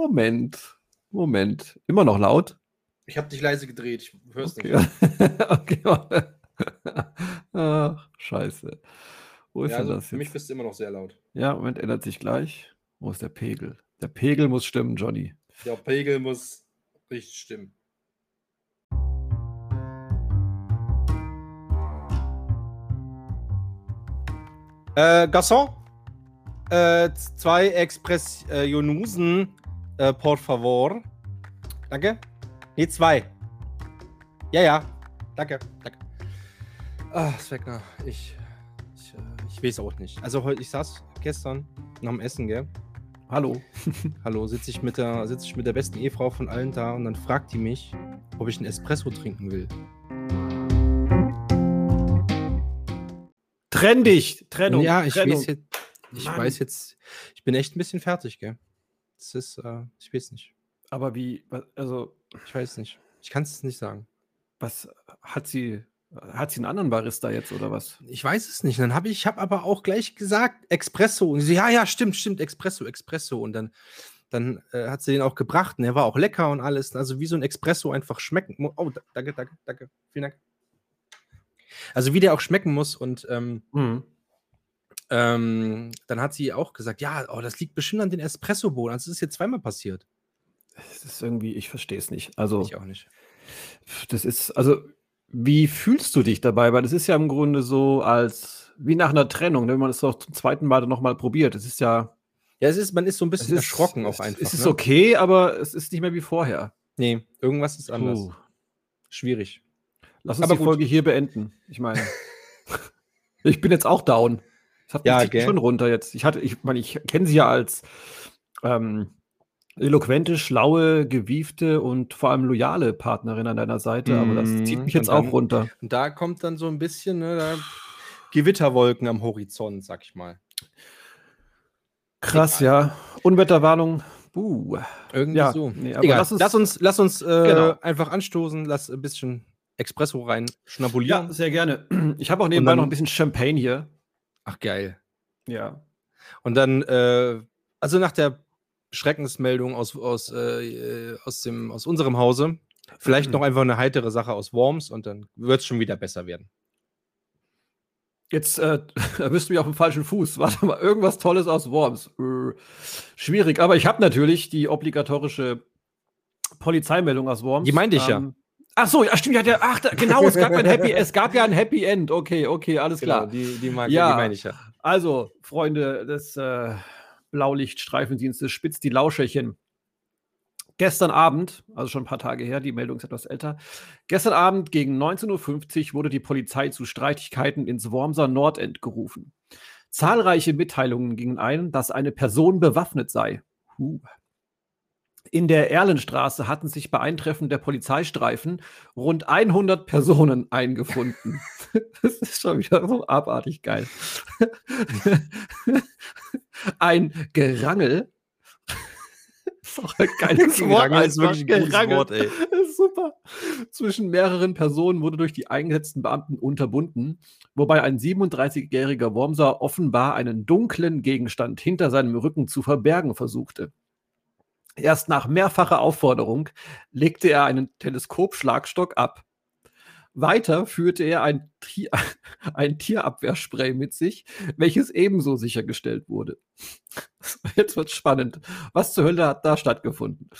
Moment. Moment. Immer noch laut? Ich habe dich leise gedreht. Ich hör's okay. nicht. okay. Ach, scheiße. Wo ist ja, also das? Für jetzt? mich bist du immer noch sehr laut. Ja, Moment, ändert sich gleich. Wo ist der Pegel? Der Pegel muss stimmen, Johnny. Der Pegel muss richtig stimmen. Äh, Garçon, äh, zwei Express äh, Jonusen, äh, por favor. Danke. Nee, zwei. Ja, ja. Danke. Danke. Ah, Sveckner, ich, ich, äh, ich weiß auch nicht. Also heute, ich saß gestern nach dem Essen, gell? Hallo. Hallo, sitze ich, mit der, sitz ich mit der besten Ehefrau von allen da und dann fragt die mich, ob ich einen Espresso trinken will. Trenn dich! Trennung. Ja, ich Trennung. weiß jetzt, ich weiß jetzt, ich bin echt ein bisschen fertig, gell? Das ist, äh, ich weiß nicht. Aber wie, also. Ich weiß nicht. Ich kann es nicht sagen. Was hat sie, hat sie einen anderen Barista jetzt oder was? Ich weiß es nicht. Dann habe ich, ich habe aber auch gleich gesagt, Espresso. Und sie, ja, ja, stimmt, stimmt, Espresso, Espresso. Und dann, dann äh, hat sie den auch gebracht und er war auch lecker und alles. Also wie so ein Espresso einfach schmecken. Oh, danke, danke, danke. Vielen Dank. Also wie der auch schmecken muss und ähm, mhm. Ähm, dann hat sie auch gesagt, ja, oh, das liegt bestimmt an den Espresso-Bohnen. Also das ist jetzt zweimal passiert. Das ist irgendwie, ich verstehe es nicht. Also ich auch nicht. Das ist, also wie fühlst du dich dabei? Weil das ist ja im Grunde so als wie nach einer Trennung, ne, wenn man es auch zum zweiten Mal noch mal probiert. Es ist ja ja, es ist, man ist so ein bisschen erschrocken auch einfach. Es ist ne? okay, aber es ist nicht mehr wie vorher. Nee, irgendwas ist anders. Puh. Schwierig. Lass uns Aber die gut. Folge hier beenden. Ich meine, ich bin jetzt auch down. Das hat mich ja, schon runter jetzt. Ich hatte, ich meine, ich kenne sie ja als ähm, eloquente, schlaue, gewiefte und vor allem loyale Partnerin an deiner Seite, aber das zieht mhm. mich jetzt dann, auch runter. Und da kommt dann so ein bisschen ne, Gewitterwolken am Horizont, sag ich mal. Krass, ja. Unwetterwarnung. Buh. Irgendwie ja, so. Nee, Egal. Lass uns, lass uns, lass uns äh, genau. einfach anstoßen, lass ein bisschen Espresso rein schnabulieren? Ja, sehr gerne. Ich habe auch nebenbei dann, noch ein bisschen Champagne hier. Ach, geil. Ja. Und dann, äh, also nach der Schreckensmeldung aus, aus, äh, aus, dem, aus unserem Hause, vielleicht noch einfach eine heitere Sache aus Worms und dann wird es schon wieder besser werden. Jetzt äh, erwischt mich auf dem falschen Fuß. Warte mal, irgendwas Tolles aus Worms. Äh, schwierig, aber ich habe natürlich die obligatorische Polizeimeldung aus Worms. Die meinte ich ähm, ja. Ach so, ja, stimmt, ja, der, ach, da, genau, es gab, ein Happy, es gab ja ein Happy End. Okay, okay, alles genau, klar. Die, die, mag, ja, die meine ich ja. Also, Freunde des äh, Blaulichtstreifendienstes, spitzt die Lauscherchen. Gestern Abend, also schon ein paar Tage her, die Meldung ist etwas älter. Gestern Abend gegen 19.50 Uhr wurde die Polizei zu Streitigkeiten ins Wormser Nordend gerufen. Zahlreiche Mitteilungen gingen ein, dass eine Person bewaffnet sei. Huh. In der Erlenstraße hatten sich bei Eintreffen der Polizeistreifen rund 100 Personen eingefunden. das ist schon wieder so abartig geil. Ein Gerangel. Das ist geiles Wort. Gerangel ist wirklich ein gutes Wort, ey. Super. Zwischen mehreren Personen wurde durch die eingesetzten Beamten unterbunden, wobei ein 37-jähriger Wormser offenbar einen dunklen Gegenstand hinter seinem Rücken zu verbergen versuchte. Erst nach mehrfacher Aufforderung legte er einen Teleskopschlagstock ab. Weiter führte er ein, Tier, ein Tierabwehrspray mit sich, welches ebenso sichergestellt wurde. Jetzt wird spannend. Was zur Hölle hat da stattgefunden?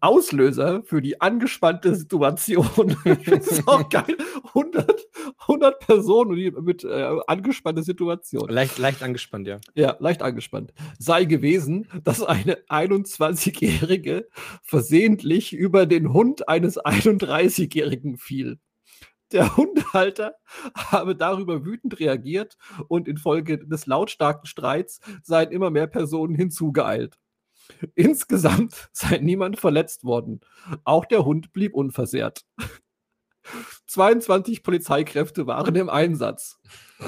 Auslöser für die angespannte Situation. das ist auch geil. 100, 100 Personen mit äh, angespannter Situation. Leicht, leicht angespannt, ja. Ja, leicht angespannt. Sei gewesen, dass eine 21-Jährige versehentlich über den Hund eines 31-Jährigen fiel. Der Hundehalter habe darüber wütend reagiert und infolge des lautstarken Streits seien immer mehr Personen hinzugeeilt. Insgesamt sei niemand verletzt worden. Auch der Hund blieb unversehrt. 22 Polizeikräfte waren im Einsatz.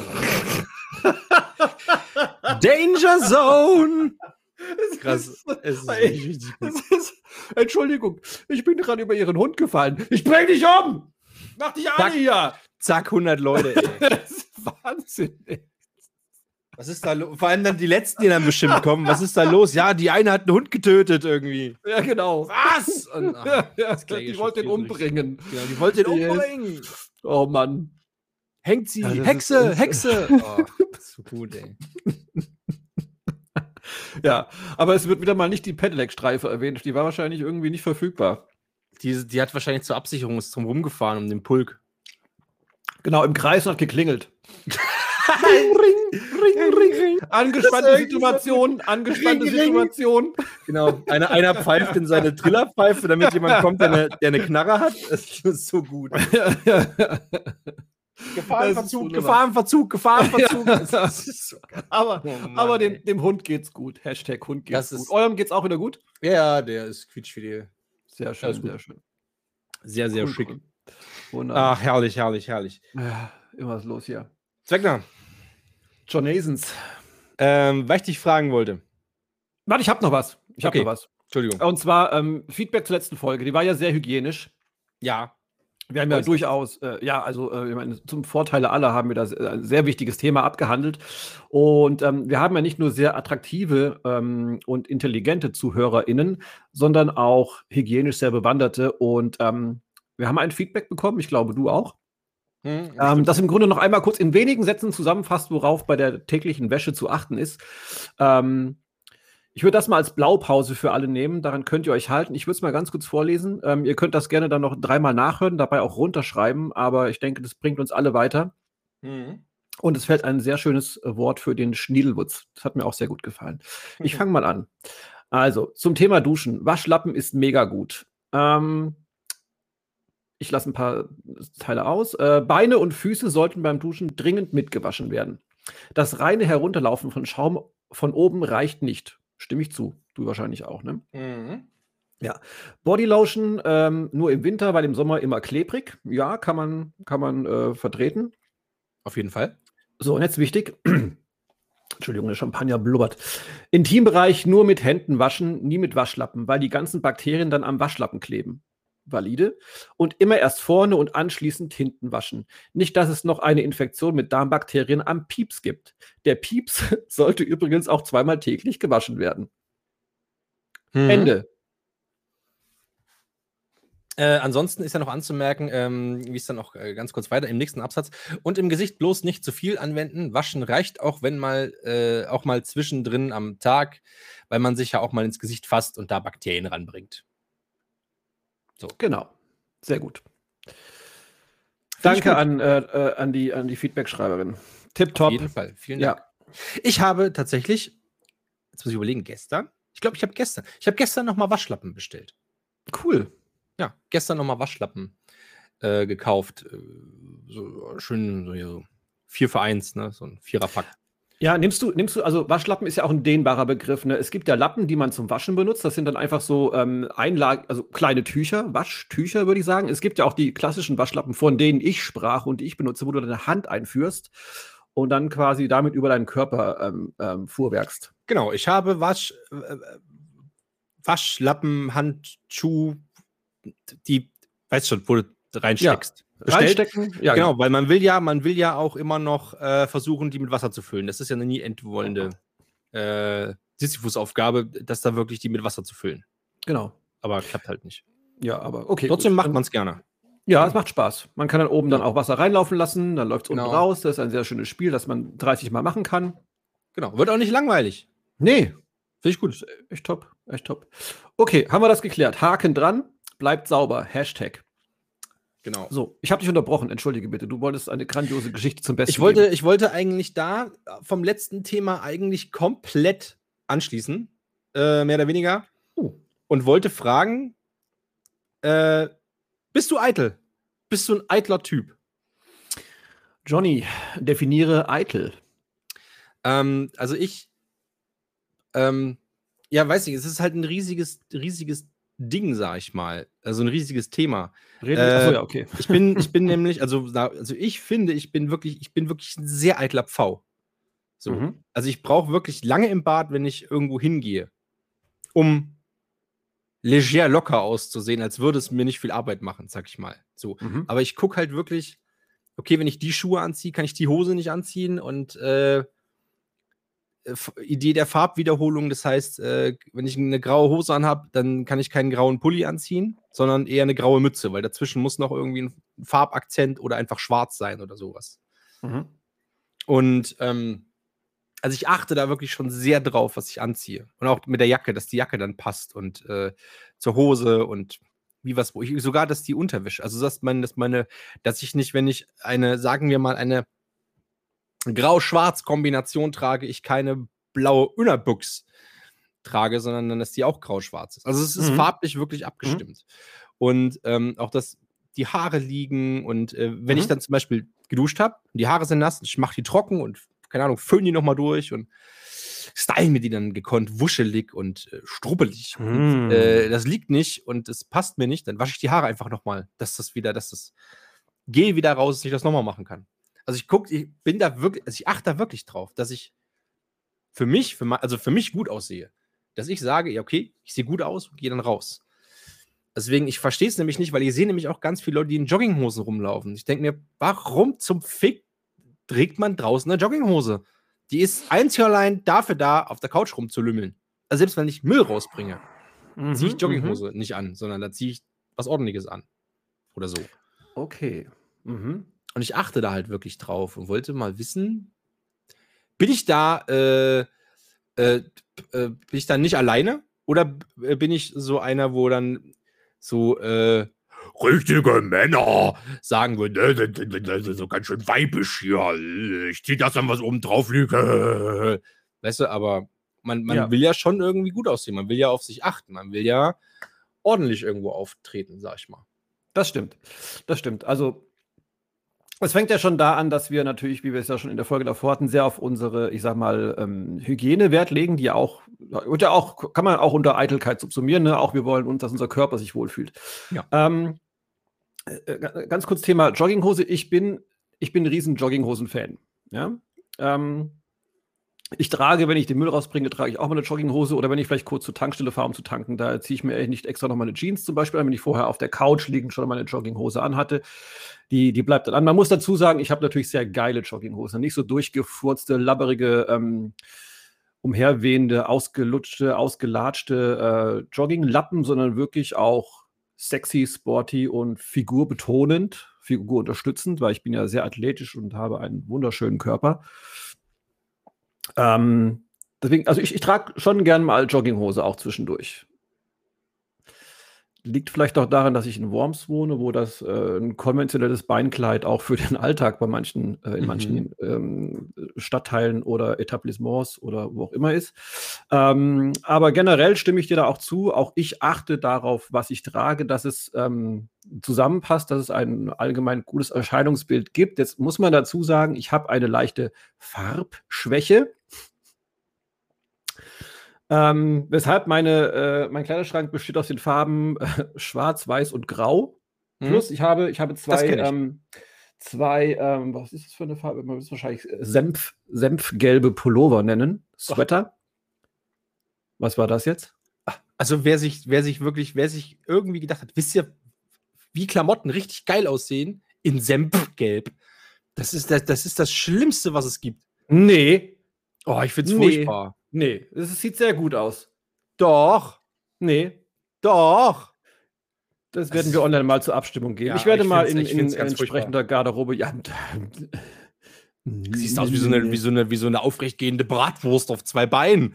Danger Zone! Krass. Es ist, gut. Ist, Entschuldigung, ich bin gerade über Ihren Hund gefallen. Ich bring dich um! Mach dich alle hier! Zack, 100 Leute, ey. das ist Wahnsinn, ey. Was ist da los? Vor allem dann die letzten, die dann bestimmt kommen. Was ist da los? Ja, die eine hat einen Hund getötet irgendwie. Ja, genau. Was? Und, ach, ja, die wollte ihn umbringen. Ja, die wollte ihn umbringen. Oh Mann. Hängt sie. Ja, Hexe, ist, Hexe. Oh, so gut, ey. ja, aber es wird wieder mal nicht die Pedelec-Streife erwähnt. Die war wahrscheinlich irgendwie nicht verfügbar. Die, die hat wahrscheinlich zur Absicherung ist drum rumgefahren um den Pulk. Genau, im Kreis und hat geklingelt. ring, ring, ring, ring, ring. Angespannte Situation, angespannte Situation. Genau, einer, einer pfeift in seine Trillerpfeife, damit jemand kommt, der eine, der eine Knarre hat. Das ist so gut. Gefahrenverzug, Gefahrenverzug, Gefahrenverzug. Ja. So aber oh Mann, aber dem, dem, Hund geht's gut. Hashtag Hund geht's das gut. Eurem geht's auch wieder gut? Ja, der ist quietschfidel. Sehr schön, sehr schön. Sehr, sehr cool, schick. Cool. Ach, herrlich, herrlich, herrlich. Ja, immer was los hier. Zweckner. John Nasons. Ähm, weil ich dich fragen wollte. Warte, ich habe noch was. Ich habe okay. noch was. Entschuldigung. Und zwar ähm, Feedback zur letzten Folge. Die war ja sehr hygienisch. Ja. Wir haben ja durchaus, äh, ja, also äh, meine, zum Vorteile aller haben wir da äh, ein sehr wichtiges Thema abgehandelt. Und ähm, wir haben ja nicht nur sehr attraktive ähm, und intelligente ZuhörerInnen, sondern auch hygienisch sehr bewanderte. Und ähm, wir haben ein Feedback bekommen, ich glaube, du auch. Hm, ähm, das im Grunde noch einmal kurz in wenigen Sätzen zusammenfasst, worauf bei der täglichen Wäsche zu achten ist. Ähm, ich würde das mal als Blaupause für alle nehmen. Daran könnt ihr euch halten. Ich würde es mal ganz kurz vorlesen. Ähm, ihr könnt das gerne dann noch dreimal nachhören, dabei auch runterschreiben. Aber ich denke, das bringt uns alle weiter. Mhm. Und es fällt ein sehr schönes äh, Wort für den Schniedelwutz. Das hat mir auch sehr gut gefallen. Ich fange mal an. Also, zum Thema Duschen. Waschlappen ist mega gut. Ähm, ich lasse ein paar Teile aus. Äh, Beine und Füße sollten beim Duschen dringend mitgewaschen werden. Das reine Herunterlaufen von Schaum von oben reicht nicht. Stimme ich zu. Du wahrscheinlich auch, ne? Mhm. Ja. Bodylotion ähm, nur im Winter, weil im Sommer immer klebrig. Ja, kann man, kann man äh, vertreten. Auf jeden Fall. So, und jetzt wichtig. Entschuldigung, der Champagner blubbert. Intimbereich nur mit Händen waschen, nie mit Waschlappen, weil die ganzen Bakterien dann am Waschlappen kleben. Valide. Und immer erst vorne und anschließend hinten waschen. Nicht, dass es noch eine Infektion mit Darmbakterien am Pieps gibt. Der Pieps sollte übrigens auch zweimal täglich gewaschen werden. Mhm. Ende. Äh, ansonsten ist ja noch anzumerken, ähm, wie es dann auch äh, ganz kurz weiter im nächsten Absatz. Und im Gesicht bloß nicht zu viel anwenden. Waschen reicht auch, wenn mal äh, auch mal zwischendrin am Tag, weil man sich ja auch mal ins Gesicht fasst und da Bakterien ranbringt. So. Genau. Sehr gut. Danke an, äh, äh, an die, an die Feedback-Schreiberin. Tipptopp. Auf jeden Fall. Vielen Dank. Ja. Ich habe tatsächlich, jetzt muss ich überlegen, gestern, ich glaube, ich habe gestern, ich habe gestern nochmal Waschlappen bestellt. Cool. Ja, gestern nochmal Waschlappen äh, gekauft. Äh, so schön, so, so 4 für 1, ne? so ein Viererpack. Ja, nimmst du, nimmst du, also Waschlappen ist ja auch ein dehnbarer Begriff. Ne? Es gibt ja Lappen, die man zum Waschen benutzt. Das sind dann einfach so ähm, Einlagen, also kleine Tücher, Waschtücher, würde ich sagen. Es gibt ja auch die klassischen Waschlappen, von denen ich sprach und die ich benutze, wo du deine Hand einführst und dann quasi damit über deinen Körper ähm, ähm, fuhrwerkst. Genau, ich habe Wasch, äh, Waschlappen, Handschuh, die, weißt schon, wo du reinsteckst. Ja reinstecken. Ja, genau, weil man will ja, man will ja auch immer noch äh, versuchen, die mit Wasser zu füllen. Das ist ja eine nie endwollende äh, Sisyphus-Aufgabe, das da wirklich die mit Wasser zu füllen. Genau. Aber klappt halt nicht. Ja, aber okay. Trotzdem gut. macht man es gerne. Ja, es macht Spaß. Man kann dann oben dann auch Wasser reinlaufen lassen, dann läuft es genau. unten raus. Das ist ein sehr schönes Spiel, das man 30 Mal machen kann. Genau. Wird auch nicht langweilig. Nee. Finde ich gut. Echt top. Echt top. Okay, haben wir das geklärt. Haken dran. Bleibt sauber. Hashtag. Genau. So, ich habe dich unterbrochen, entschuldige bitte. Du wolltest eine grandiose Geschichte zum Besten ich wollte, geben. Ich wollte eigentlich da vom letzten Thema eigentlich komplett anschließen, äh, mehr oder weniger. Uh. Und wollte fragen, äh, bist du eitel? Bist du ein eitler Typ? Johnny, definiere eitel. Ähm, also ich, ähm, ja, weiß ich, es ist halt ein riesiges, riesiges Ding, sag ich mal. Also ein riesiges Thema. Reden äh, Achso, ja, okay. Ich bin, ich bin nämlich, also, also ich finde, ich bin wirklich, ich bin wirklich ein sehr eitler Pfau. So. Mhm. Also ich brauche wirklich lange im Bad, wenn ich irgendwo hingehe, um leger locker auszusehen, als würde es mir nicht viel Arbeit machen, sag ich mal. So. Mhm. Aber ich gucke halt wirklich, okay, wenn ich die Schuhe anziehe, kann ich die Hose nicht anziehen und äh, Idee der Farbwiederholung. Das heißt, äh, wenn ich eine graue Hose anhabe, dann kann ich keinen grauen Pulli anziehen, sondern eher eine graue Mütze, weil dazwischen muss noch irgendwie ein Farbakzent oder einfach schwarz sein oder sowas. Mhm. Und ähm, also ich achte da wirklich schon sehr drauf, was ich anziehe. Und auch mit der Jacke, dass die Jacke dann passt und äh, zur Hose und wie was, wo ich sogar, dass die Unterwäsche, also dass man, dass meine, dass ich nicht, wenn ich eine, sagen wir mal, eine Grau-Schwarz-Kombination trage, ich keine blaue Unterbüchs trage, sondern dann, dass die auch grau-schwarz ist. Also es ist mhm. farblich wirklich mhm. abgestimmt. Mhm. Und ähm, auch, dass die Haare liegen und äh, wenn mhm. ich dann zum Beispiel geduscht habe und die Haare sind nass, ich mache die trocken und keine Ahnung, föhn die nochmal durch und style mir die dann gekonnt wuschelig und äh, strubbelig. Mm. Und, äh, das liegt nicht und es passt mir nicht, dann wasche ich die Haare einfach nochmal, dass das wieder, dass das gehe wieder raus, dass ich das nochmal machen kann. Also ich gucke, ich bin da wirklich, also ich achte da wirklich drauf, dass ich für mich, für also für mich gut aussehe. Dass ich sage, ja, okay, ich sehe gut aus und gehe dann raus. Deswegen, ich verstehe es nämlich nicht, weil ich sehe nämlich auch ganz viele Leute, die in Jogginghosen rumlaufen. Ich denke mir, warum zum Fick trägt man draußen eine Jogginghose? Die ist einzig allein dafür da, auf der Couch rumzulümmeln. Also selbst wenn ich Müll rausbringe, mhm, ziehe ich Jogginghose mhm. nicht an, sondern da ziehe ich was Ordentliches an. Oder so. Okay. Mhm. Und ich achte da halt wirklich drauf und wollte mal wissen, bin ich da, äh, äh, äh, bin ich da nicht alleine? Oder äh, bin ich so einer, wo dann so äh, richtige Männer sagen würden, ne, so ganz schön weibisch hier, ich zieh das dann, was oben drauf liegt. Weißt du, aber man, man ja. will ja schon irgendwie gut aussehen, man will ja auf sich achten, man will ja ordentlich irgendwo auftreten, sag ich mal. Das stimmt, das stimmt. Also es fängt ja schon da an, dass wir natürlich, wie wir es ja schon in der Folge davor hatten, sehr auf unsere, ich sag mal, ähm, Hygiene Wert legen, die ja auch, und ja auch, kann man auch unter Eitelkeit subsumieren, ne? Auch wir wollen uns, dass unser Körper sich wohlfühlt. Ja. Ähm, äh, äh ganz kurz Thema Jogginghose. Ich bin, ich bin ein riesen Jogginghosen-Fan. Ja. Ähm, ich trage, wenn ich den Müll rausbringe, trage ich auch mal eine Jogginghose oder wenn ich vielleicht kurz zur Tankstelle fahre, um zu tanken, da ziehe ich mir nicht extra noch mal eine Jeans zum Beispiel an, wenn ich vorher auf der Couch liegend schon mal eine Jogginghose anhatte. Die, die bleibt dann an. Man muss dazu sagen, ich habe natürlich sehr geile Jogginghosen, nicht so durchgefurzte, labberige, ähm, umherwehende, ausgelutschte, ausgelatschte äh, Jogginglappen, sondern wirklich auch sexy, sporty und figurbetonend, figurunterstützend, weil ich bin ja sehr athletisch und habe einen wunderschönen Körper. Ähm, deswegen, also ich, ich trage schon gern mal Jogginghose auch zwischendurch. Liegt vielleicht auch daran, dass ich in Worms wohne, wo das äh, ein konventionelles Beinkleid auch für den Alltag bei manchen, äh, in mhm. manchen ähm, Stadtteilen oder Etablissements oder wo auch immer ist. Ähm, aber generell stimme ich dir da auch zu. Auch ich achte darauf, was ich trage, dass es ähm, zusammenpasst, dass es ein allgemein gutes Erscheinungsbild gibt. Jetzt muss man dazu sagen, ich habe eine leichte Farbschwäche. Ähm, weshalb meine, äh, mein Kleiderschrank besteht aus den Farben äh, Schwarz, Weiß und Grau. Mhm. Plus, ich habe, ich habe zwei, ähm, zwei ähm, was ist das für eine Farbe? Man wird es wahrscheinlich äh, Senf, Senfgelbe Pullover nennen. Sweater. Was war das jetzt? Also wer sich, wer sich wirklich, wer sich irgendwie gedacht hat, wisst ihr, wie Klamotten richtig geil aussehen? In Senfgelb. Das ist das, das ist das Schlimmste, was es gibt. Nee. Oh, ich find's nee. furchtbar. Nee, es sieht sehr gut aus. Doch. Nee. Doch. Das werden das wir online mal zur Abstimmung geben. Ja, ich werde ich mal in, in, in entsprechender Garderobe. Ja, Siehst aus wie so, eine, wie, so eine, wie so eine aufrechtgehende Bratwurst auf zwei Beinen.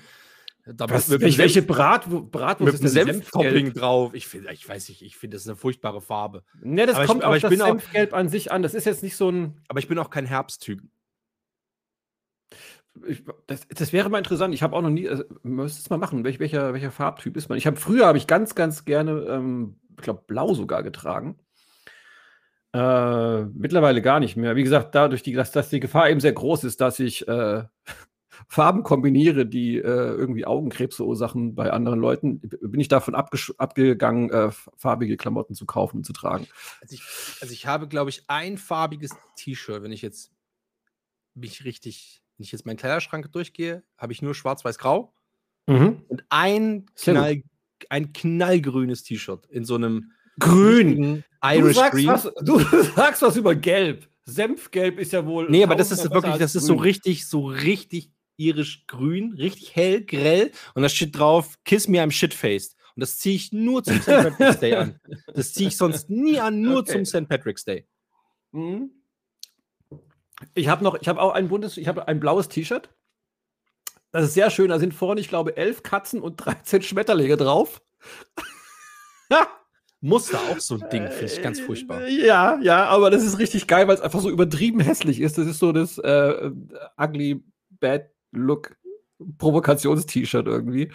Da Was, mit welche, welche Brat, Bratwurst mit ist denn Senftopping drauf? Ich, find, ich weiß nicht, ich finde das eine furchtbare Farbe. Ne, das aber kommt ich, aber auf ich das Senfgelb an sich an. Das ist jetzt nicht so ein. Aber ich bin auch kein Herbsttyp ich, das, das, wäre mal interessant. Ich habe auch noch nie, also, müsste es mal machen, welch, welcher, welcher Farbtyp ist man? Ich habe früher habe ich ganz, ganz gerne, ähm, ich glaube, blau sogar getragen. Äh, mittlerweile gar nicht mehr. Wie gesagt, dadurch, die, dass, dass die Gefahr eben sehr groß ist, dass ich äh, Farben kombiniere, die äh, irgendwie Augenkrebs verursachen bei anderen Leuten, bin ich davon abgegangen, äh, farbige Klamotten zu kaufen und zu tragen. Also ich, also ich habe, glaube ich, ein farbiges T-Shirt, wenn ich jetzt mich richtig wenn ich jetzt meinen Kleiderschrank durchgehe, habe ich nur schwarz-weiß-grau mhm. und ein, Knall, ein knallgrünes T-Shirt in so einem grünen Irish du Green. Was, du sagst was über Gelb. Senfgelb ist ja wohl. Nee, aber das ist wirklich, das ist so richtig, so richtig irisch grün, richtig hell, grell. Und da steht drauf, Kiss me, I'm shitfaced. Und das ziehe ich nur zum St. Patrick's Day an. Das ziehe ich sonst nie an, nur okay. zum St. Patrick's Day. Mhm. Ich habe noch, ich habe auch ein buntes, ich habe ein blaues T-Shirt. Das ist sehr schön. Da sind vorne, ich glaube, elf Katzen und 13 Schmetterlinge drauf. Muster auch so ein Ding, finde ich ganz furchtbar. Ja, ja, aber das ist richtig geil, weil es einfach so übertrieben hässlich ist. Das ist so das äh, Ugly Bad Look Provokations-T-Shirt irgendwie.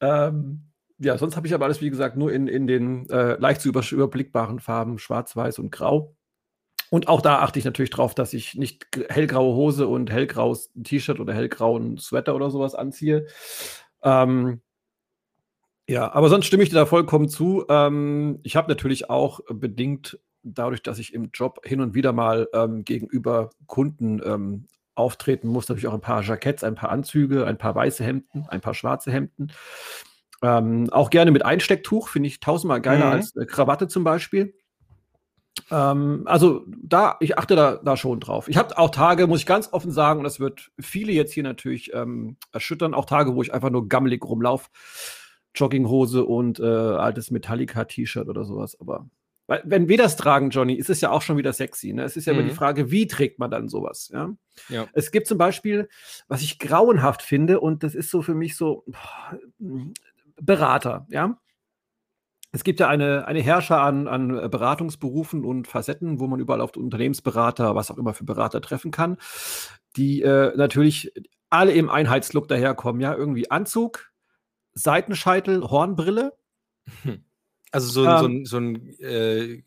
Ähm, ja, sonst habe ich aber alles, wie gesagt, nur in, in den äh, leicht zu über, überblickbaren Farben Schwarz, Weiß und Grau. Und auch da achte ich natürlich drauf, dass ich nicht hellgraue Hose und hellgraues T-Shirt oder hellgrauen Sweater oder sowas anziehe. Ähm, ja, aber sonst stimme ich dir da vollkommen zu. Ähm, ich habe natürlich auch bedingt dadurch, dass ich im Job hin und wieder mal ähm, gegenüber Kunden ähm, auftreten muss, natürlich auch ein paar Jacketts, ein paar Anzüge, ein paar weiße Hemden, ein paar schwarze Hemden. Ähm, auch gerne mit Einstecktuch, finde ich tausendmal geiler mhm. als eine Krawatte zum Beispiel. Ähm, also da, ich achte da, da schon drauf. Ich habe auch Tage, muss ich ganz offen sagen, und das wird viele jetzt hier natürlich ähm, erschüttern, auch Tage, wo ich einfach nur gammelig rumlaufe. Jogginghose und äh, altes Metallica-T-Shirt oder sowas. Aber wenn wir das tragen, Johnny, ist es ja auch schon wieder sexy. Ne? Es ist ja mhm. immer die mhm. Frage, wie trägt man dann sowas? Ja? ja? Es gibt zum Beispiel, was ich grauenhaft finde, und das ist so für mich so boah, Berater. Ja, es gibt ja eine, eine Herrscher an, an Beratungsberufen und Facetten, wo man überall auf Unternehmensberater, was auch immer für Berater treffen kann, die äh, natürlich alle im Einheitslook daherkommen. Ja, irgendwie Anzug, Seitenscheitel, Hornbrille. Also so, ähm, so ein, so ein äh,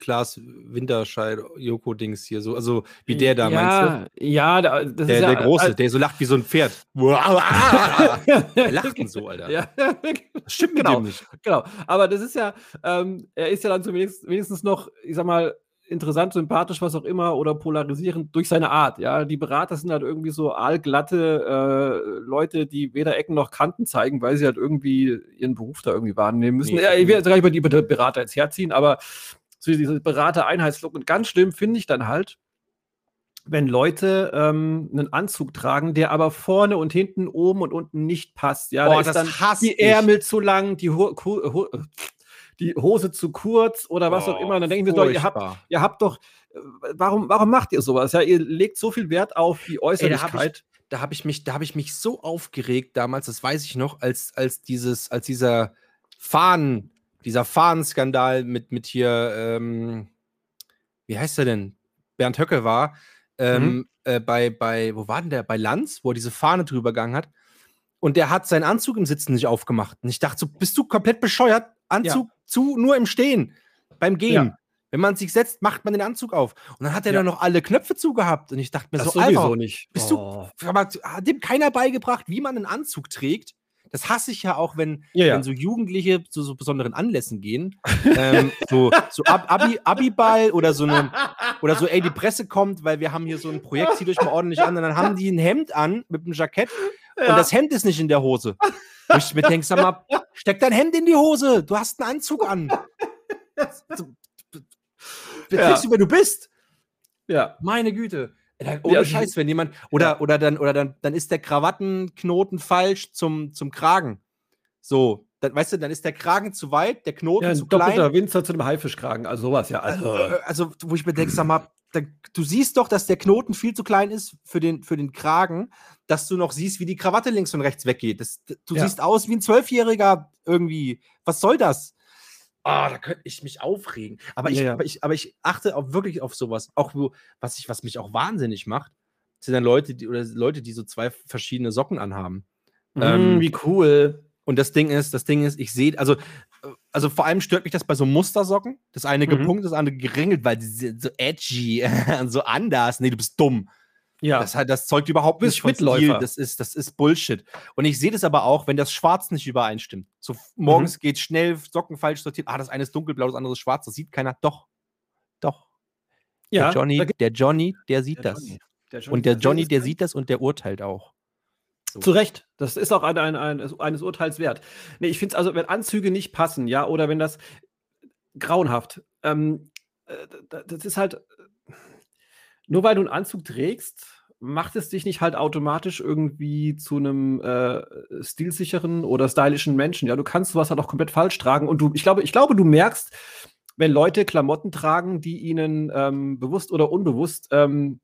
Klaas Winterscheid, Joko-Dings hier, so, also wie der da, ja, meinst du? Ja, das der, ist ja, der Große, äh, der so lacht wie so ein Pferd. der lacht so, Alter. Ja. Das stimmt genau, nicht. Genau, aber das ist ja, ähm, er ist ja dann zumindest wenigstens noch, ich sag mal, interessant, sympathisch, was auch immer, oder polarisierend durch seine Art. Ja, die Berater sind halt irgendwie so aalglatte äh, Leute, die weder Ecken noch Kanten zeigen, weil sie halt irgendwie ihren Beruf da irgendwie wahrnehmen müssen. Nee, ja, ich will jetzt gar nicht über die Berater jetzt herziehen, aber so diese Berater-Einheitslook. Und ganz schlimm finde ich dann halt, wenn Leute ähm, einen Anzug tragen, der aber vorne und hinten, oben und unten nicht passt. Ja, Boah, da ist dann die Ärmel ich. zu lang, die, Ho Ho die Hose zu kurz oder was oh, auch immer. Und dann denken wir doch, ihr habt, ihr habt doch, äh, warum, warum macht ihr sowas? Ja, ihr legt so viel Wert auf die Äußerlichkeit. Ey, da habe ich, mich, da habe ich mich so aufgeregt damals, das weiß ich noch, als, als dieses, als dieser Fahnen dieser Fahnenskandal mit, mit hier, ähm, wie heißt er denn? Bernd Höcke war, ähm, mhm. äh, bei, bei, wo war denn der? Bei Lanz, wo er diese Fahne drüber gegangen hat. Und der hat seinen Anzug im Sitzen nicht aufgemacht. Und ich dachte so, bist du komplett bescheuert? Anzug ja. zu, nur im Stehen, beim Gehen. Ja. Wenn man sich setzt, macht man den Anzug auf. Und dann hat er ja. dann noch alle Knöpfe zugehabt. Und ich dachte mir das so, sowieso Alter, nicht. Bist oh. du, hat dem keiner beigebracht, wie man einen Anzug trägt? Das hasse ich ja auch, wenn, ja, ja. wenn so Jugendliche zu so besonderen Anlässen gehen. ähm, so so Ab Abi, Abiball oder so eine, oder so, ey, die Presse kommt, weil wir haben hier so ein Projekt, zieht euch mal ordentlich an. Und dann haben die ein Hemd an mit einem Jackett ja. und das Hemd ist nicht in der Hose. Wo ich mir denke, sag mal, steck dein Hemd in die Hose, du hast einen Anzug an. Wer ja. du, wer du bist? Ja. Meine Güte. Ohne ja, Scheiß, wenn jemand, oder, ja. oder dann, oder dann, dann ist der Krawattenknoten falsch zum, zum Kragen. So, dann, weißt du, dann ist der Kragen zu weit, der Knoten ja, zu klein. Doppelter Winzer zu einem Haifischkragen, also sowas, ja. Also, also, äh, also wo ich mir denke, sag mal, da, du siehst doch, dass der Knoten viel zu klein ist für den, für den Kragen, dass du noch siehst, wie die Krawatte links und rechts weggeht. Das, du ja. siehst aus wie ein Zwölfjähriger irgendwie. Was soll das? Ah, oh, da könnte ich mich aufregen. Aber, ich, ja. aber, ich, aber ich achte auch wirklich auf sowas. Auch was, ich, was mich auch wahnsinnig macht, sind dann Leute, die, oder Leute, die so zwei verschiedene Socken anhaben. Mm, ähm, wie cool. Und das Ding ist, das Ding ist, ich sehe, also, also vor allem stört mich das bei so Mustersocken. Das eine mhm. gepunkt, das andere geringelt, weil die sind so edgy, so anders. Nee, du bist dumm. Ja. Das, das zeugt überhaupt nicht von Stil. Das ist, das ist Bullshit. Und ich sehe das aber auch, wenn das Schwarz nicht übereinstimmt. So morgens mhm. geht schnell, Socken falsch sortiert. Ah, das eine ist dunkelblau, das andere ist schwarz. Das sieht keiner. Doch. Doch. Ja, der Johnny, der Johnny, der sieht der das. Johnny. Der Johnny, und der Johnny, der sieht das und der urteilt auch. So. Zu Recht. Das ist auch ein, ein, ein, eines Urteils wert. Nee, ich finde es also, wenn Anzüge nicht passen, ja, oder wenn das grauenhaft, ähm, äh, das ist halt, nur weil du einen Anzug trägst, macht es dich nicht halt automatisch irgendwie zu einem äh, stilsicheren oder stylischen Menschen. Ja, du kannst sowas halt auch komplett falsch tragen. Und du, ich glaube, ich glaube, du merkst, wenn Leute Klamotten tragen, die ihnen ähm, bewusst oder unbewusst ähm,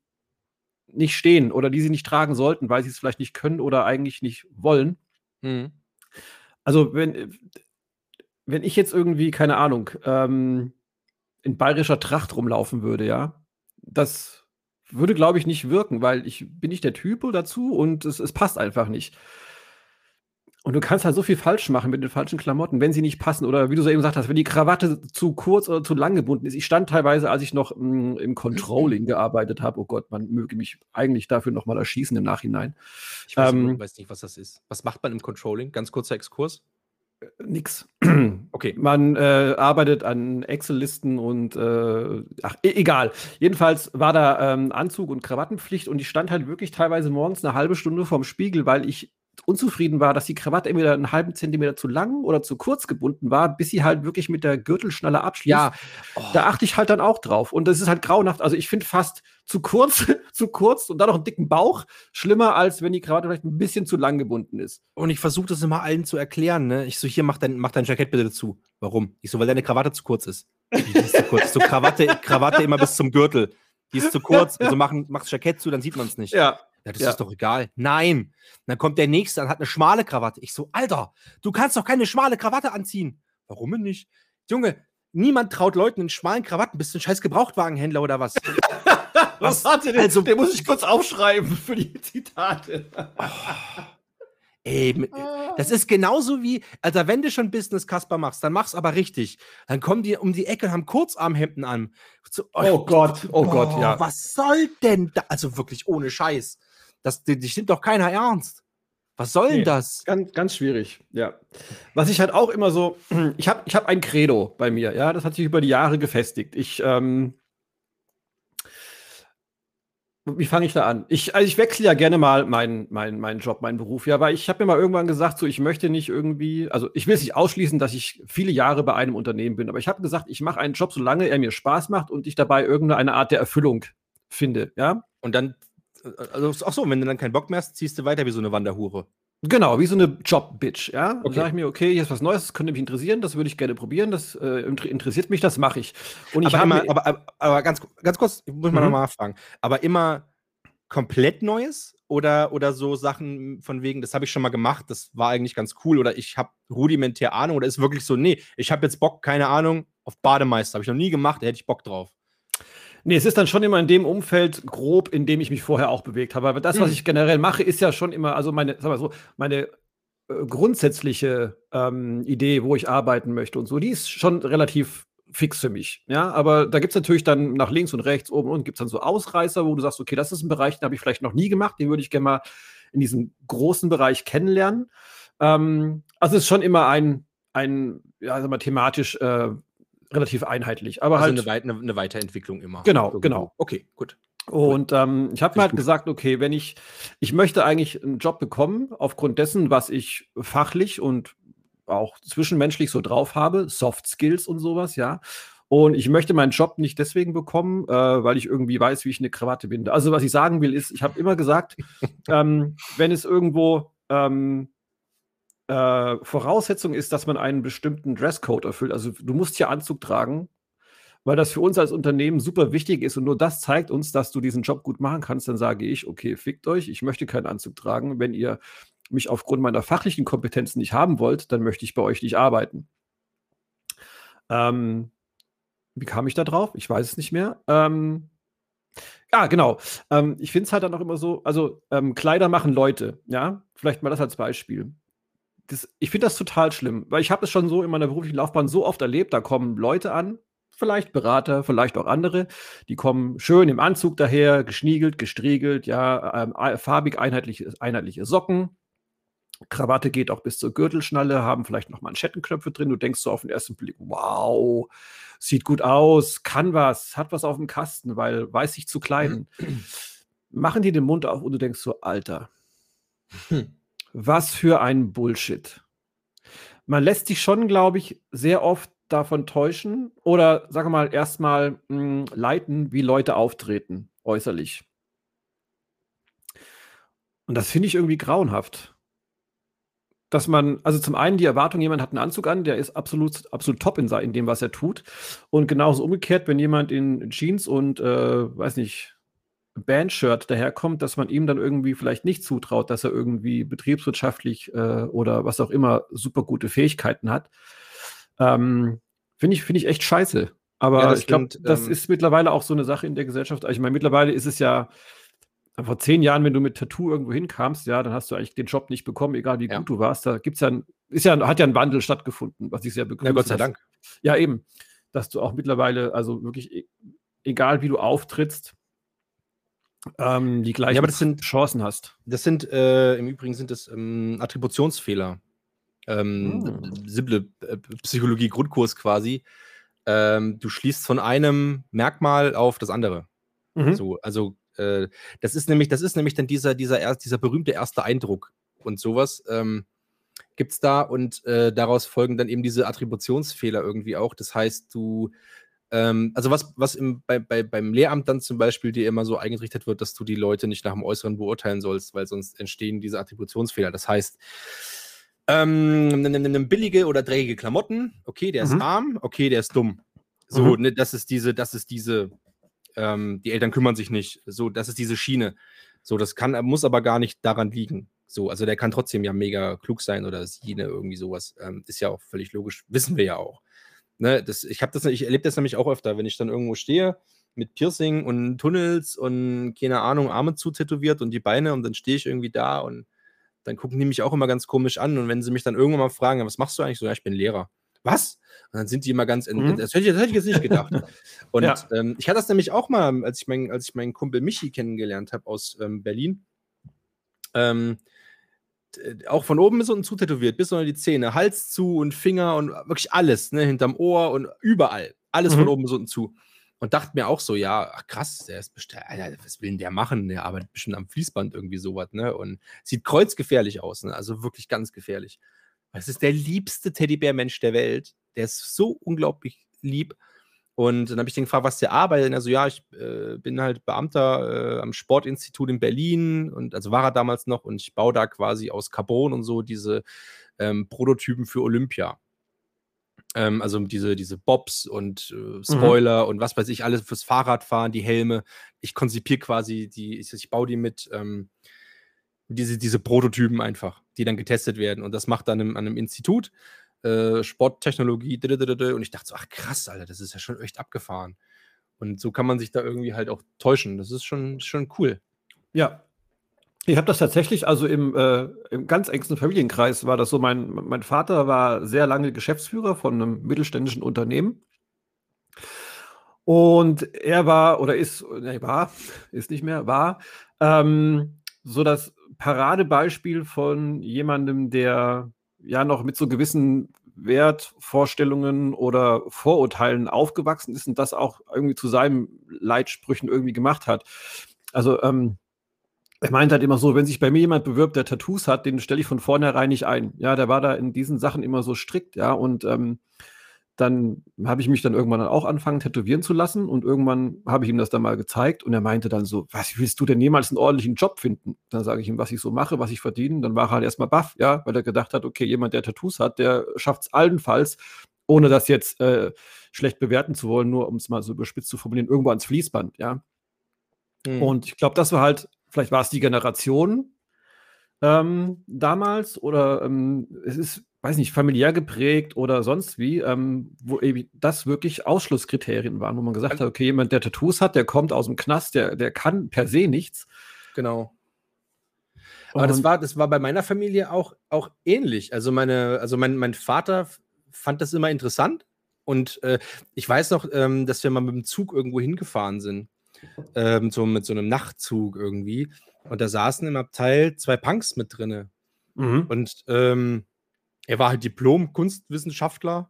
nicht stehen oder die sie nicht tragen sollten, weil sie es vielleicht nicht können oder eigentlich nicht wollen. Mhm. Also, wenn, wenn ich jetzt irgendwie, keine Ahnung, ähm, in bayerischer Tracht rumlaufen würde, ja, das würde, glaube ich, nicht wirken, weil ich bin nicht der Typ dazu und es, es passt einfach nicht. Und du kannst halt so viel falsch machen mit den falschen Klamotten, wenn sie nicht passen. Oder wie du so eben gesagt hast, wenn die Krawatte zu kurz oder zu lang gebunden ist. Ich stand teilweise, als ich noch mh, hm, im Controlling gearbeitet habe, oh Gott, man möge mich eigentlich dafür nochmal erschießen im Nachhinein. Ich weiß, ähm, weiß, nicht, was das ist. Was macht man im Controlling? Ganz kurzer Exkurs. Äh, nix. Okay. Man äh, arbeitet an Excel-Listen und äh, ach, e egal. Jedenfalls war da ähm, Anzug und Krawattenpflicht und ich stand halt wirklich teilweise morgens eine halbe Stunde vorm Spiegel, weil ich unzufrieden war, dass die Krawatte entweder einen halben Zentimeter zu lang oder zu kurz gebunden war, bis sie halt wirklich mit der Gürtelschnalle abschließt. Ja. Oh. Da achte ich halt dann auch drauf. Und das ist halt grauenhaft. Also ich finde fast zu kurz, zu kurz und dann noch einen dicken Bauch schlimmer, als wenn die Krawatte vielleicht ein bisschen zu lang gebunden ist. Und ich versuche das immer allen zu erklären. Ne? Ich so, hier, mach dein, mach dein Jackett bitte dazu. Warum? Ich so, weil deine Krawatte zu kurz ist. Die ist zu kurz. So Krawatte, Krawatte immer bis zum Gürtel. Die ist zu kurz. Also mach, mach das Jackett zu, dann sieht man es nicht. Ja. Ja, das ja. ist doch egal. Nein. Dann kommt der nächste und hat eine schmale Krawatte. Ich so, Alter, du kannst doch keine schmale Krawatte anziehen. Warum denn nicht? Junge, niemand traut Leuten in schmalen Krawatten. Bist du ein scheiß Gebrauchtwagenhändler oder was? Was? Warte, den, also, den muss ich kurz aufschreiben für die Zitate. oh. Ey, das ist genauso wie, also wenn du schon Business Kasper machst, dann mach's aber richtig. Dann kommen die um die Ecke und haben Kurzarmhemden an. So, oh, oh, Gott, oh boah, Gott, ja. Was soll denn da? Also wirklich ohne Scheiß. Das, die, die stimmt doch keiner ernst. Was soll denn nee, das? Ganz, ganz schwierig, ja. Was ich halt auch immer so, ich habe ich hab ein Credo bei mir, ja, das hat sich über die Jahre gefestigt. Ich, ähm, wie fange ich da an? Ich, also ich wechsle ja gerne mal meinen mein, mein Job, meinen Beruf, ja, aber ich habe mir mal irgendwann gesagt, so ich möchte nicht irgendwie, also ich will es nicht ausschließen, dass ich viele Jahre bei einem Unternehmen bin, aber ich habe gesagt, ich mache einen Job, solange er mir Spaß macht und ich dabei irgendeine Art der Erfüllung finde, ja. Und dann also, ach so, wenn du dann keinen Bock mehr hast, ziehst du weiter wie so eine Wanderhure. Genau, wie so eine Job-Bitch, ja. Okay. Dann sage ich mir, okay, hier ist was Neues, das könnte mich interessieren, das würde ich gerne probieren, das äh, interessiert mich, das mache ich. Und ich aber, immer, aber, aber, aber, ganz, ganz kurz, ich muss mal mhm. nochmal fragen, aber immer komplett Neues oder, oder so Sachen von wegen, das habe ich schon mal gemacht, das war eigentlich ganz cool oder ich habe rudimentär Ahnung oder ist wirklich so, nee, ich habe jetzt Bock, keine Ahnung, auf Bademeister, habe ich noch nie gemacht, da hätte ich Bock drauf. Nee, es ist dann schon immer in dem Umfeld grob, in dem ich mich vorher auch bewegt habe. Aber das, was hm. ich generell mache, ist ja schon immer, also meine, sag mal so, meine äh, grundsätzliche ähm, Idee, wo ich arbeiten möchte und so, die ist schon relativ fix für mich. Ja, aber da gibt es natürlich dann nach links und rechts, oben und gibt es dann so Ausreißer, wo du sagst, okay, das ist ein Bereich, den habe ich vielleicht noch nie gemacht, den würde ich gerne mal in diesem großen Bereich kennenlernen. Ähm, also es ist schon immer ein, ein ja, sag mal, thematisch äh, relativ einheitlich. Aber also halt, eine, eine, Weiterentwicklung immer. Genau, irgendwo. genau. Okay, gut. Und ähm, ich habe mir halt gut. gesagt, okay, wenn ich, ich möchte eigentlich einen Job bekommen, aufgrund dessen, was ich fachlich und auch zwischenmenschlich so drauf habe, Soft Skills und sowas, ja. Und ich möchte meinen Job nicht deswegen bekommen, äh, weil ich irgendwie weiß, wie ich eine Krawatte binde. Also, was ich sagen will, ist, ich habe immer gesagt, ähm, wenn es irgendwo ähm, äh, Voraussetzung ist, dass man einen bestimmten Dresscode erfüllt. Also du musst hier Anzug tragen, weil das für uns als Unternehmen super wichtig ist und nur das zeigt uns, dass du diesen Job gut machen kannst. Dann sage ich, okay, fickt euch, ich möchte keinen Anzug tragen. Wenn ihr mich aufgrund meiner fachlichen Kompetenzen nicht haben wollt, dann möchte ich bei euch nicht arbeiten. Ähm, wie kam ich da drauf? Ich weiß es nicht mehr. Ähm, ja, genau. Ähm, ich finde es halt dann auch immer so, also ähm, Kleider machen Leute, ja. Vielleicht mal das als Beispiel das, ich finde das total schlimm, weil ich habe es schon so in meiner beruflichen Laufbahn so oft erlebt, da kommen Leute an, vielleicht Berater, vielleicht auch andere, die kommen schön im Anzug daher, geschniegelt, gestriegelt, ja, ähm, farbig einheitliche, einheitliche Socken. Krawatte geht auch bis zur Gürtelschnalle, haben vielleicht noch Manschettenknöpfe drin. Du denkst so auf den ersten Blick, wow, sieht gut aus, kann was, hat was auf dem Kasten, weil weiß sich zu kleiden. Machen die den Mund auf und du denkst so, Alter. Hm. Was für ein Bullshit. Man lässt sich schon, glaube ich, sehr oft davon täuschen oder, sage mal, erstmal hm, leiten, wie Leute auftreten, äußerlich. Und das finde ich irgendwie grauenhaft. Dass man, also zum einen die Erwartung, jemand hat einen Anzug an, der ist absolut, absolut top in, in dem, was er tut. Und genauso umgekehrt, wenn jemand in Jeans und, äh, weiß nicht, Bandshirt daherkommt, dass man ihm dann irgendwie vielleicht nicht zutraut, dass er irgendwie betriebswirtschaftlich äh, oder was auch immer super gute Fähigkeiten hat. Ähm, Finde ich, find ich echt scheiße. Aber ja, ich glaube, das ähm, ist mittlerweile auch so eine Sache in der Gesellschaft. Also ich meine, mittlerweile ist es ja vor zehn Jahren, wenn du mit Tattoo irgendwo hinkamst, ja, dann hast du eigentlich den Job nicht bekommen, egal wie ja. gut du warst. Da gibt's ja, ein, ist ja, hat ja ein Wandel stattgefunden, was ich sehr begrüße. Ja, Gott sei Dank. Ja, eben, dass du auch mittlerweile, also wirklich, e, egal wie du auftrittst, ähm, die gleichen ja, sind, Chancen hast. Das sind, äh, im Übrigen sind das ähm, Attributionsfehler. Ähm, hm. Simple äh, Psychologie-Grundkurs quasi. Ähm, du schließt von einem Merkmal auf das andere. Mhm. So, also äh, das ist nämlich, das ist nämlich dann dieser, dieser, dieser berühmte erste Eindruck und sowas. Ähm, gibt es da und äh, daraus folgen dann eben diese Attributionsfehler irgendwie auch. Das heißt, du ähm, also was, was im, bei, bei, beim Lehramt dann zum Beispiel dir immer so eingerichtet wird, dass du die Leute nicht nach dem Äußeren beurteilen sollst, weil sonst entstehen diese Attributionsfehler. Das heißt, ähm, ne, ne, ne, billige oder dreckige Klamotten, okay, der mhm. ist arm, okay, der ist dumm. So, mhm. ne, das ist diese, das ist diese, ähm, die Eltern kümmern sich nicht. So, das ist diese Schiene. So, das kann, muss aber gar nicht daran liegen. So, also der kann trotzdem ja mega klug sein oder sie, ne, irgendwie sowas. Ähm, ist ja auch völlig logisch, wissen wir ja auch. Ne, das, ich habe das, ich erlebe das nämlich auch öfter, wenn ich dann irgendwo stehe mit Piercing und Tunnels und keine Ahnung, Arme zutätowiert und die Beine und dann stehe ich irgendwie da und dann gucken die mich auch immer ganz komisch an und wenn sie mich dann irgendwann mal fragen, was machst du eigentlich so? Ja, ich bin Lehrer. Was? Und dann sind die immer ganz, mhm. das, hätte ich, das, hätte ich, jetzt nicht gedacht. und ja. ähm, ich hatte das nämlich auch mal, als ich, mein, als ich meinen Kumpel Michi kennengelernt habe aus ähm, Berlin. Ähm, äh, auch von oben bis unten zutätowiert, bis unter die Zähne, Hals zu und Finger und wirklich alles, ne, hinterm Ohr und überall. Alles mhm. von oben bis unten zu. Und dachte mir auch so, ja, ach krass, der ist bestimmt, Alter, was will denn der machen? Der arbeitet bestimmt am Fließband irgendwie sowas, ne? Und sieht kreuzgefährlich aus, ne? Also wirklich ganz gefährlich. Es ist der liebste Teddybär-Mensch der Welt. Der ist so unglaublich lieb. Und dann habe ich den gefragt, was der arbeitet. Und er so, ja, ich äh, bin halt Beamter äh, am Sportinstitut in Berlin und also war er damals noch und ich baue da quasi aus Carbon und so diese ähm, Prototypen für Olympia. Ähm, also diese, diese Bobs und äh, mhm. Spoiler mhm. und was weiß ich, alles fürs Fahrradfahren, die Helme. Ich konzipiere quasi die, ich, ich baue die mit ähm, diese, diese Prototypen einfach, die dann getestet werden. Und das macht dann an einem Institut. Äh, Sporttechnologie, und ich dachte so, ach krass, Alter, das ist ja schon echt abgefahren. Und so kann man sich da irgendwie halt auch täuschen. Das ist schon, schon cool. Ja. Ich habe das tatsächlich, also im, äh, im ganz engsten Familienkreis war das so. Mein, mein Vater war sehr lange Geschäftsführer von einem mittelständischen Unternehmen. Und er war, oder ist, nee, war, ist nicht mehr, war, ähm, so das Paradebeispiel von jemandem, der ja noch mit so gewissen Wertvorstellungen oder Vorurteilen aufgewachsen ist und das auch irgendwie zu seinen Leitsprüchen irgendwie gemacht hat. Also ähm, er meint halt immer so, wenn sich bei mir jemand bewirbt, der Tattoos hat, den stelle ich von vornherein nicht ein. Ja, der war da in diesen Sachen immer so strikt, ja, und ähm, dann habe ich mich dann irgendwann auch anfangen, tätowieren zu lassen und irgendwann habe ich ihm das dann mal gezeigt und er meinte dann so, was willst du denn jemals einen ordentlichen Job finden? Dann sage ich ihm, was ich so mache, was ich verdiene. Dann war er halt erstmal baff, ja, weil er gedacht hat, okay, jemand, der Tattoos hat, der schafft es allenfalls, ohne das jetzt äh, schlecht bewerten zu wollen, nur um es mal so überspitzt zu formulieren, irgendwo ans Fließband, ja. Mhm. Und ich glaube, das war halt, vielleicht war es die Generation ähm, damals oder ähm, es ist weiß nicht, familiär geprägt oder sonst wie, ähm, wo eben das wirklich Ausschlusskriterien waren, wo man gesagt hat, okay, jemand, der Tattoos hat, der kommt aus dem Knast, der, der kann per se nichts. Genau. Aber Und das war, das war bei meiner Familie auch, auch ähnlich. Also meine, also mein, mein Vater fand das immer interessant. Und äh, ich weiß noch, ähm, dass wir mal mit dem Zug irgendwo hingefahren sind. Ähm, so mit so einem Nachtzug irgendwie. Und da saßen im Abteil zwei Punks mit drinne. Mhm. Und ähm, er war halt Diplom-Kunstwissenschaftler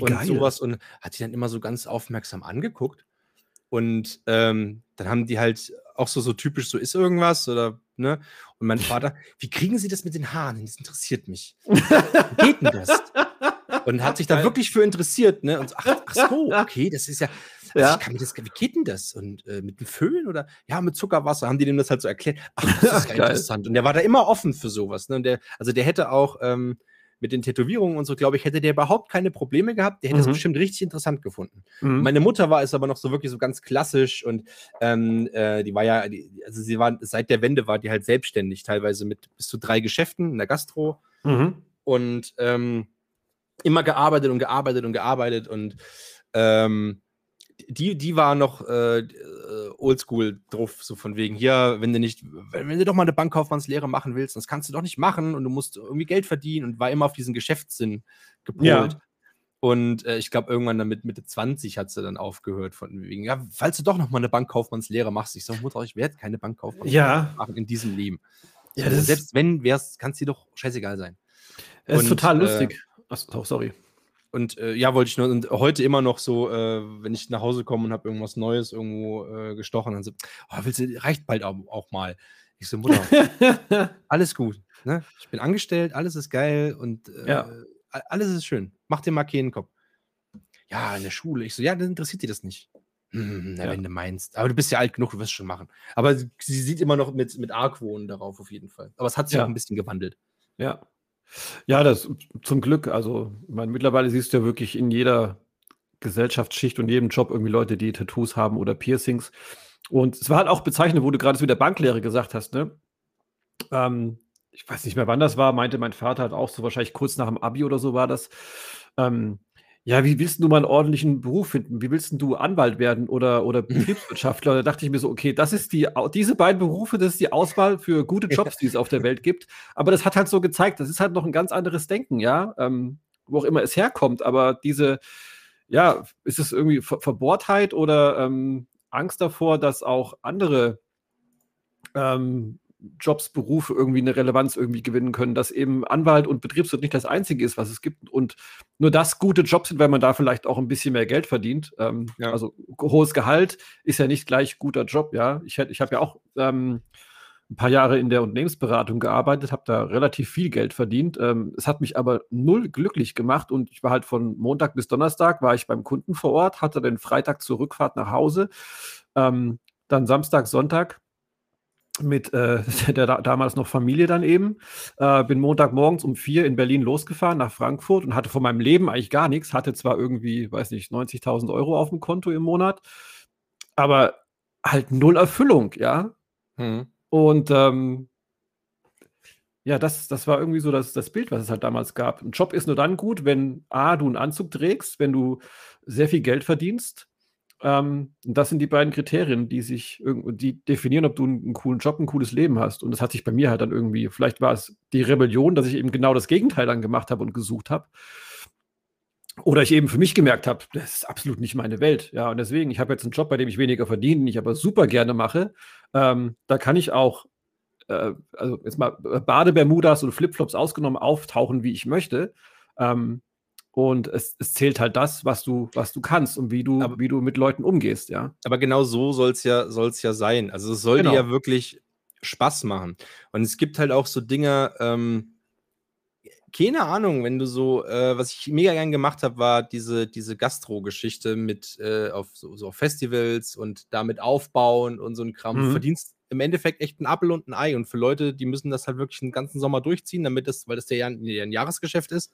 und Geil. sowas und hat sich dann immer so ganz aufmerksam angeguckt. Und ähm, dann haben die halt auch so, so typisch, so ist irgendwas oder, ne? Und mein Vater, wie kriegen sie das mit den Haaren? Das interessiert mich. Wie geht denn das? Und hat sich da wirklich für interessiert, ne? Und so, ach, ach so, okay, das ist ja, ja. Ich kann mir das, wie geht denn das? Und äh, mit dem Föhn oder? Ja, mit Zuckerwasser haben die dem das halt so erklärt. Ach, das ist ja interessant. Und der war da immer offen für sowas. Ne? Und der, also der hätte auch ähm, mit den Tätowierungen und so, glaube ich, hätte der überhaupt keine Probleme gehabt. Der hätte es mhm. bestimmt richtig interessant gefunden. Mhm. Meine Mutter war es aber noch so wirklich so ganz klassisch und ähm, äh, die war ja, die, also sie war seit der Wende war die halt selbstständig, teilweise mit bis zu drei Geschäften in der Gastro mhm. und ähm, immer gearbeitet und gearbeitet und gearbeitet und ähm, die, die war noch äh, äh, oldschool drauf, so von wegen, hier, wenn du nicht, wenn, wenn, du doch mal eine Bankkaufmannslehre machen willst, das kannst du doch nicht machen und du musst irgendwie Geld verdienen und war immer auf diesen Geschäftssinn gepolt. Ja. Und äh, ich glaube, irgendwann damit Mitte 20 hat sie dann aufgehört, von wegen, ja, falls du doch noch mal eine Bankkaufmannslehre machst, ich sage, Mutter, ich werde keine Bankkaufmannslehre ja. machen in diesem Leben. Ja, also, selbst wenn, kann es dir doch scheißegal sein. Es ist total äh, lustig. Ach, sorry. Und äh, ja, wollte ich nur, und heute immer noch so, äh, wenn ich nach Hause komme und habe irgendwas Neues irgendwo äh, gestochen, dann so, oh, willst du, reicht bald auch, auch mal. Ich so, Mutter, alles gut. Ne? Ich bin angestellt, alles ist geil und äh, ja. alles ist schön. Mach dir mal keinen Kopf. Ja, in der Schule. Ich so, ja, dann interessiert dir das nicht. Hm, na, ja. wenn du meinst. Aber du bist ja alt genug, du wirst schon machen. Aber sie sieht immer noch mit, mit Argwohn darauf, auf jeden Fall. Aber es hat sich ja. auch ein bisschen gewandelt. Ja. Ja, das zum Glück. Also, meine, mittlerweile siehst du ja wirklich in jeder Gesellschaftsschicht und jedem Job irgendwie Leute, die Tattoos haben oder Piercings. Und es war halt auch bezeichnend, wo du gerade so mit der Banklehre gesagt hast, ne? Ähm, ich weiß nicht mehr, wann das war, meinte mein Vater halt auch so, wahrscheinlich kurz nach dem Abi oder so war das. Ähm, ja, wie willst du mal einen ordentlichen Beruf finden? Wie willst du Anwalt werden oder, oder Betriebswirtschaftler? Da dachte ich mir so, okay, das ist die, diese beiden Berufe, das ist die Auswahl für gute Jobs, die es auf der Welt gibt. Aber das hat halt so gezeigt, das ist halt noch ein ganz anderes Denken, ja, ähm, wo auch immer es herkommt. Aber diese, ja, ist es irgendwie Ver Verbohrtheit oder ähm, Angst davor, dass auch andere ähm, Jobs, Berufe irgendwie eine Relevanz irgendwie gewinnen können, dass eben Anwalt und Betriebswirt nicht das Einzige ist, was es gibt und nur das gute Jobs sind, weil man da vielleicht auch ein bisschen mehr Geld verdient. Ähm, ja. Also hohes Gehalt ist ja nicht gleich guter Job, ja. Ich, ich habe ja auch ähm, ein paar Jahre in der Unternehmensberatung gearbeitet, habe da relativ viel Geld verdient. Ähm, es hat mich aber null glücklich gemacht und ich war halt von Montag bis Donnerstag war ich beim Kunden vor Ort, hatte den Freitag zur Rückfahrt nach Hause, ähm, dann Samstag, Sonntag mit äh, der da, damals noch Familie dann eben. Äh, bin Montagmorgens um vier in Berlin losgefahren nach Frankfurt und hatte von meinem Leben eigentlich gar nichts. Hatte zwar irgendwie, weiß nicht, 90.000 Euro auf dem Konto im Monat, aber halt null Erfüllung, ja. Hm. Und ähm, ja, das, das war irgendwie so das, das Bild, was es halt damals gab. Ein Job ist nur dann gut, wenn A, du einen Anzug trägst, wenn du sehr viel Geld verdienst ähm, das sind die beiden Kriterien, die sich die definieren, ob du einen coolen Job, ein cooles Leben hast. Und das hat sich bei mir halt dann irgendwie, vielleicht war es die Rebellion, dass ich eben genau das Gegenteil dann gemacht habe und gesucht habe. Oder ich eben für mich gemerkt habe, das ist absolut nicht meine Welt. Ja, und deswegen, ich habe jetzt einen Job, bei dem ich weniger verdiene, den ich aber super gerne mache. Ähm, da kann ich auch, äh, also jetzt mal Badebermudas und Flipflops ausgenommen, auftauchen, wie ich möchte. Ähm, und es, es, zählt halt das, was du, was du kannst und wie du, aber, wie du mit Leuten umgehst, ja. Aber genau so soll es ja, soll's ja sein. Also es soll genau. dir ja wirklich Spaß machen. Und es gibt halt auch so Dinge, ähm, keine Ahnung, wenn du so, äh, was ich mega gern gemacht habe, war diese, diese Gastro-Geschichte mit äh, auf so, so, Festivals und damit aufbauen und so ein Kram. Mhm. Du verdienst im Endeffekt echt ein Apfel und ein Ei. Und für Leute, die müssen das halt wirklich den ganzen Sommer durchziehen, damit das, weil das der, der ein Jahresgeschäft ist,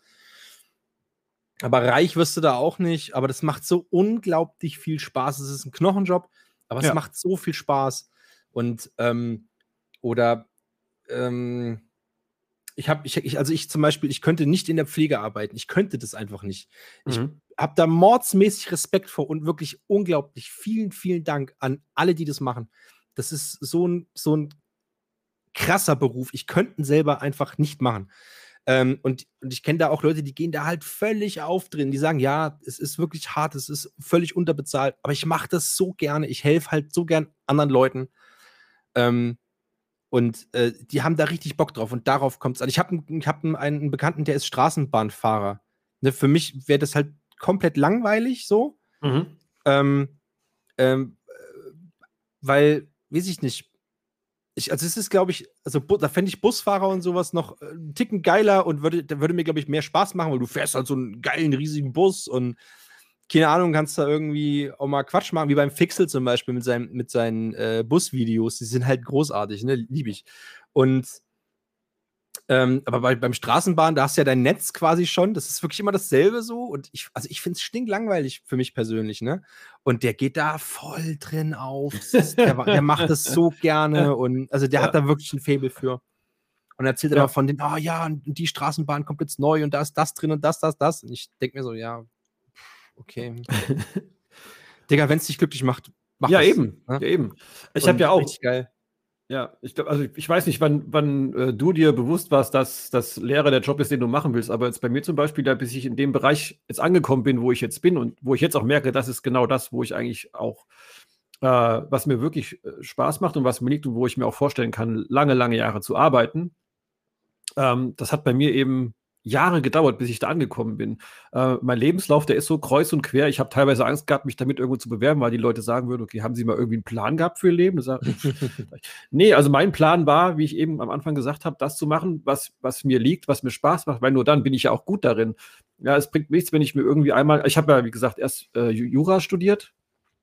aber reich wirst du da auch nicht. Aber das macht so unglaublich viel Spaß. Es ist ein Knochenjob, aber es ja. macht so viel Spaß. Und, ähm, oder, ähm, ich habe, ich, ich, also ich zum Beispiel, ich könnte nicht in der Pflege arbeiten. Ich könnte das einfach nicht. Ich mhm. habe da mordsmäßig Respekt vor und wirklich unglaublich vielen, vielen Dank an alle, die das machen. Das ist so ein, so ein krasser Beruf. Ich könnte ihn selber einfach nicht machen. Ähm, und, und ich kenne da auch Leute, die gehen da halt völlig auf drin. Die sagen, ja, es ist wirklich hart, es ist völlig unterbezahlt, aber ich mache das so gerne. Ich helfe halt so gern anderen Leuten. Ähm, und äh, die haben da richtig Bock drauf und darauf kommt es an. Ich habe ich hab einen Bekannten, der ist Straßenbahnfahrer. Ne, für mich wäre das halt komplett langweilig so. Mhm. Ähm, ähm, äh, weil, weiß ich nicht, ich, also es ist, glaube ich, also da fände ich Busfahrer und sowas noch äh, einen Ticken geiler und würde, würde mir, glaube ich, mehr Spaß machen, weil du fährst halt so einen geilen, riesigen Bus und keine Ahnung, kannst da irgendwie auch mal Quatsch machen, wie beim Fixel zum Beispiel mit, seinem, mit seinen äh, Busvideos. Die sind halt großartig, ne? Liebe ich. Und ähm, aber bei, beim Straßenbahn, da hast du ja dein Netz quasi schon. Das ist wirklich immer dasselbe so. Und ich, also ich finde es stinklangweilig für mich persönlich, ne? Und der geht da voll drin auf. Ist, der, der, macht das so gerne. Und also der ja. hat da wirklich ein Faible für. Und erzählt ja. immer von den, oh ja, und die Straßenbahn kommt jetzt neu und da ist das drin und das, das, das. Und ich denke mir so, ja, okay. Digga, wenn es dich glücklich macht, mach Ja, das, eben. Ne? Ja, eben. Ich habe ja auch. Geil. Ja, ich glaube, also ich weiß nicht, wann, wann äh, du dir bewusst warst, dass das Lehrer der Job ist, den du machen willst, aber jetzt bei mir zum Beispiel, da bis ich in dem Bereich jetzt angekommen bin, wo ich jetzt bin und wo ich jetzt auch merke, das ist genau das, wo ich eigentlich auch, äh, was mir wirklich äh, Spaß macht und was mir liegt und wo ich mir auch vorstellen kann, lange, lange Jahre zu arbeiten. Ähm, das hat bei mir eben Jahre gedauert, bis ich da angekommen bin. Äh, mein Lebenslauf, der ist so kreuz und quer. Ich habe teilweise Angst gehabt, mich damit irgendwo zu bewerben, weil die Leute sagen würden, okay, haben Sie mal irgendwie einen Plan gehabt für Ihr Leben? Sag, nee, also mein Plan war, wie ich eben am Anfang gesagt habe, das zu machen, was, was mir liegt, was mir Spaß macht, weil nur dann bin ich ja auch gut darin. Ja, es bringt nichts, wenn ich mir irgendwie einmal, ich habe ja, wie gesagt, erst äh, Jura studiert.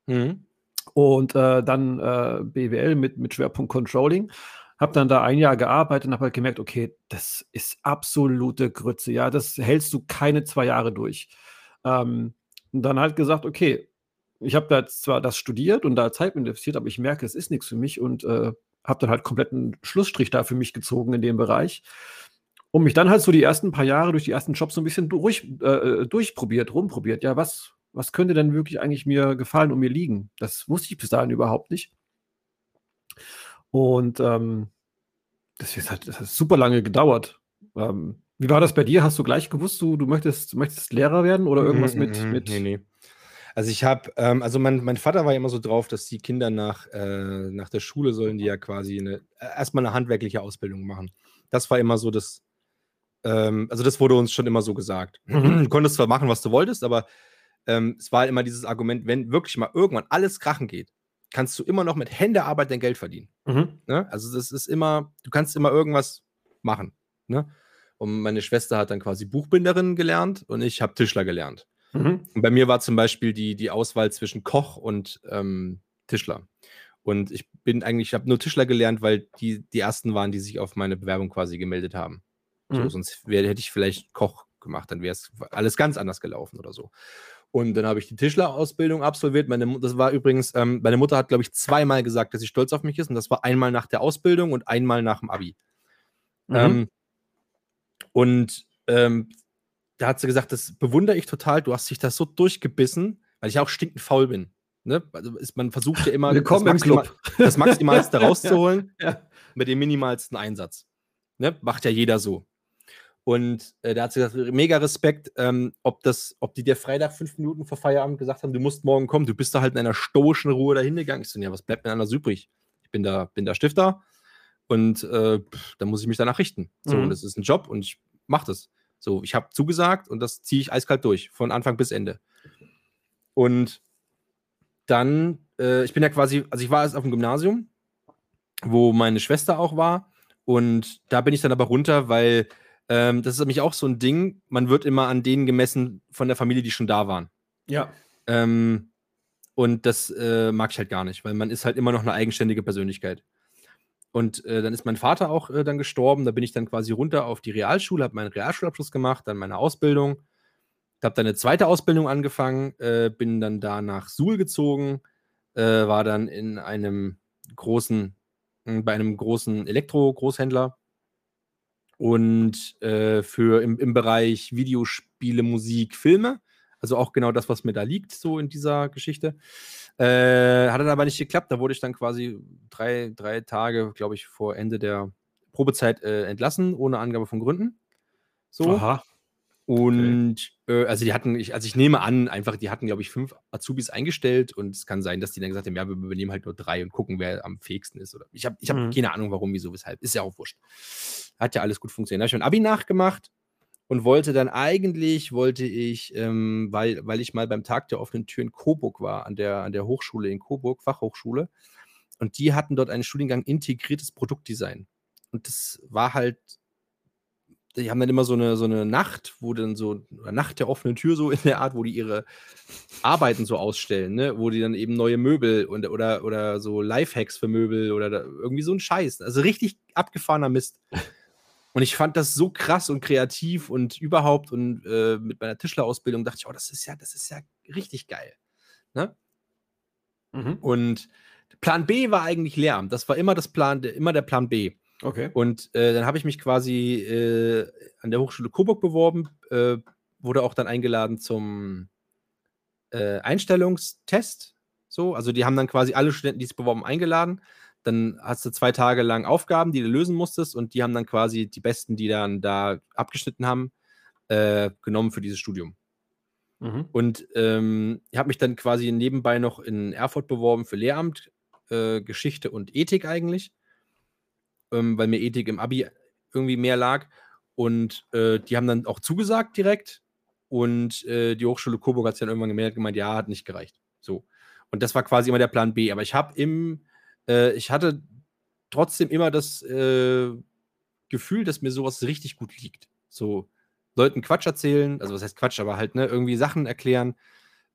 Mhm. Und äh, dann äh, BWL mit, mit Schwerpunkt Controlling habe dann da ein Jahr gearbeitet und habe halt gemerkt, okay, das ist absolute Grütze. Ja, das hältst du keine zwei Jahre durch. Ähm, und dann halt gesagt, okay, ich habe da zwar das studiert und da Zeit investiert, aber ich merke, es ist nichts für mich und äh, habe dann halt kompletten Schlussstrich da für mich gezogen in dem Bereich. Und mich dann halt so die ersten paar Jahre durch die ersten Jobs so ein bisschen durch, äh, durchprobiert, rumprobiert. Ja, was, was könnte denn wirklich eigentlich mir gefallen und mir liegen? Das wusste ich bis dahin überhaupt nicht. Und ähm, das, hat, das hat super lange gedauert. Ähm, wie war das bei dir? Hast du gleich gewusst, du, du möchtest, möchtest Lehrer werden oder irgendwas mit, mhm, mit. Nee, nee. Also ich habe, ähm, also mein, mein Vater war ja immer so drauf, dass die Kinder nach, äh, nach der Schule sollen die ja quasi eine, äh, erstmal eine handwerkliche Ausbildung machen. Das war immer so das, ähm, also das wurde uns schon immer so gesagt. Mhm. Du konntest zwar machen, was du wolltest, aber ähm, es war immer dieses Argument, wenn wirklich mal irgendwann alles krachen geht, kannst du immer noch mit Händearbeit dein Geld verdienen. Mhm. Ne? Also das ist immer, du kannst immer irgendwas machen. Ne? Und meine Schwester hat dann quasi Buchbinderin gelernt und ich habe Tischler gelernt. Mhm. Und bei mir war zum Beispiel die, die Auswahl zwischen Koch und ähm, Tischler. Und ich bin eigentlich, ich habe nur Tischler gelernt, weil die die ersten waren, die sich auf meine Bewerbung quasi gemeldet haben. Mhm. So, sonst wär, hätte ich vielleicht Koch gemacht, dann wäre es alles ganz anders gelaufen oder so. Und dann habe ich die Tischlerausbildung absolviert. Meine, das war übrigens, ähm, meine Mutter hat, glaube ich, zweimal gesagt, dass sie stolz auf mich ist. Und das war einmal nach der Ausbildung und einmal nach dem Abi. Mhm. Ähm, und ähm, da hat sie gesagt, das bewundere ich total. Du hast dich das so durchgebissen, weil ich auch stinkend faul bin. Ne? Also ist, man versucht ja immer, das, Maxima das, Maximalste rauszuholen ja. mit dem minimalsten Einsatz. Ne? Macht ja jeder so. Und äh, da hat sie gesagt, mega Respekt, ähm, ob, das, ob die dir Freitag fünf Minuten vor Feierabend gesagt haben, du musst morgen kommen, du bist da halt in einer stoischen Ruhe dahin gegangen. Ich so, ja, was bleibt mir anders übrig? Ich bin da, bin da Stifter und äh, da muss ich mich danach richten. So, mhm. und das ist ein Job und ich mache das. So, ich habe zugesagt und das ziehe ich eiskalt durch, von Anfang bis Ende. Und dann, äh, ich bin ja quasi, also ich war erst auf dem Gymnasium, wo meine Schwester auch war. Und da bin ich dann aber runter, weil ähm, das ist nämlich auch so ein Ding, man wird immer an denen gemessen von der Familie, die schon da waren. Ja. Ähm, und das äh, mag ich halt gar nicht, weil man ist halt immer noch eine eigenständige Persönlichkeit. Und äh, dann ist mein Vater auch äh, dann gestorben. Da bin ich dann quasi runter auf die Realschule, habe meinen Realschulabschluss gemacht, dann meine Ausbildung. Habe dann eine zweite Ausbildung angefangen, äh, bin dann da nach Suhl gezogen, äh, war dann in einem großen, bei einem großen Elektro-Großhändler und äh, für im, im Bereich Videospiele, Musik, Filme. Also auch genau das, was mir da liegt, so in dieser Geschichte. Äh, hat dann aber nicht geklappt. Da wurde ich dann quasi drei, drei Tage, glaube ich, vor Ende der Probezeit äh, entlassen, ohne Angabe von Gründen. So. Aha. Und okay. äh, also die hatten, ich, also ich nehme an, einfach, die hatten, glaube ich, fünf Azubis eingestellt und es kann sein, dass die dann gesagt haben, ja, wir übernehmen halt nur drei und gucken, wer am fähigsten ist. Oder ich habe ich hab mhm. keine Ahnung, warum, wieso, weshalb. Ist ja auch wurscht. Hat ja alles gut funktioniert. Da habe ich mein Abi nachgemacht und wollte dann eigentlich, wollte ich, ähm, weil, weil ich mal beim Tag der offenen Tür in Coburg war, an der, an der Hochschule in Coburg, Fachhochschule, und die hatten dort einen Studiengang integriertes Produktdesign. Und das war halt die haben dann immer so eine, so eine Nacht, wo dann so, Nacht der offenen Tür, so in der Art, wo die ihre Arbeiten so ausstellen, ne? Wo die dann eben neue Möbel und, oder, oder so Lifehacks für Möbel oder da, irgendwie so ein Scheiß. Also richtig abgefahrener Mist. Und ich fand das so krass und kreativ und überhaupt und äh, mit meiner Tischlerausbildung dachte ich, oh, das ist ja, das ist ja richtig geil. Ne? Mhm. Und Plan B war eigentlich Lehramt. Das war immer das Plan, immer der Plan B. Okay. Und äh, dann habe ich mich quasi äh, an der Hochschule Coburg beworben, äh, wurde auch dann eingeladen zum äh, Einstellungstest. So, also die haben dann quasi alle Studenten, die es beworben, eingeladen. Dann hast du zwei Tage lang Aufgaben, die du lösen musstest, und die haben dann quasi die Besten, die dann da abgeschnitten haben, äh, genommen für dieses Studium. Mhm. Und ähm, ich habe mich dann quasi nebenbei noch in Erfurt beworben für Lehramt, äh, Geschichte und Ethik eigentlich ähm, weil mir Ethik im Abi irgendwie mehr lag. Und äh, die haben dann auch zugesagt direkt. Und äh, die Hochschule Coburg hat es dann irgendwann gemerkt, gemeint, ja, hat nicht gereicht. So. Und das war quasi immer der Plan B. Aber ich habe im, äh, ich hatte trotzdem immer das äh, Gefühl, dass mir sowas richtig gut liegt. So Leuten Quatsch erzählen, also was heißt Quatsch, aber halt, ne, irgendwie Sachen erklären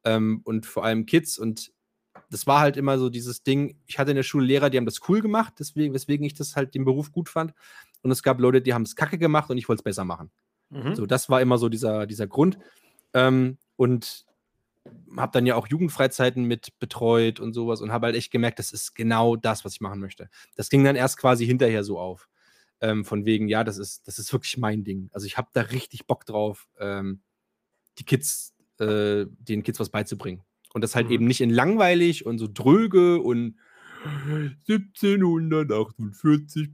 ähm, und vor allem Kids und das war halt immer so dieses Ding, ich hatte in der Schule Lehrer, die haben das cool gemacht, deswegen, weswegen ich das halt den Beruf gut fand. Und es gab Leute, die haben es kacke gemacht und ich wollte es besser machen. Mhm. So, das war immer so dieser, dieser Grund. Ähm, und habe dann ja auch Jugendfreizeiten mit betreut und sowas und habe halt echt gemerkt, das ist genau das, was ich machen möchte. Das ging dann erst quasi hinterher so auf. Ähm, von wegen, ja, das ist, das ist wirklich mein Ding. Also ich habe da richtig Bock drauf, ähm, die Kids, äh, den Kids was beizubringen. Und das halt mhm. eben nicht in langweilig und so dröge und 1748,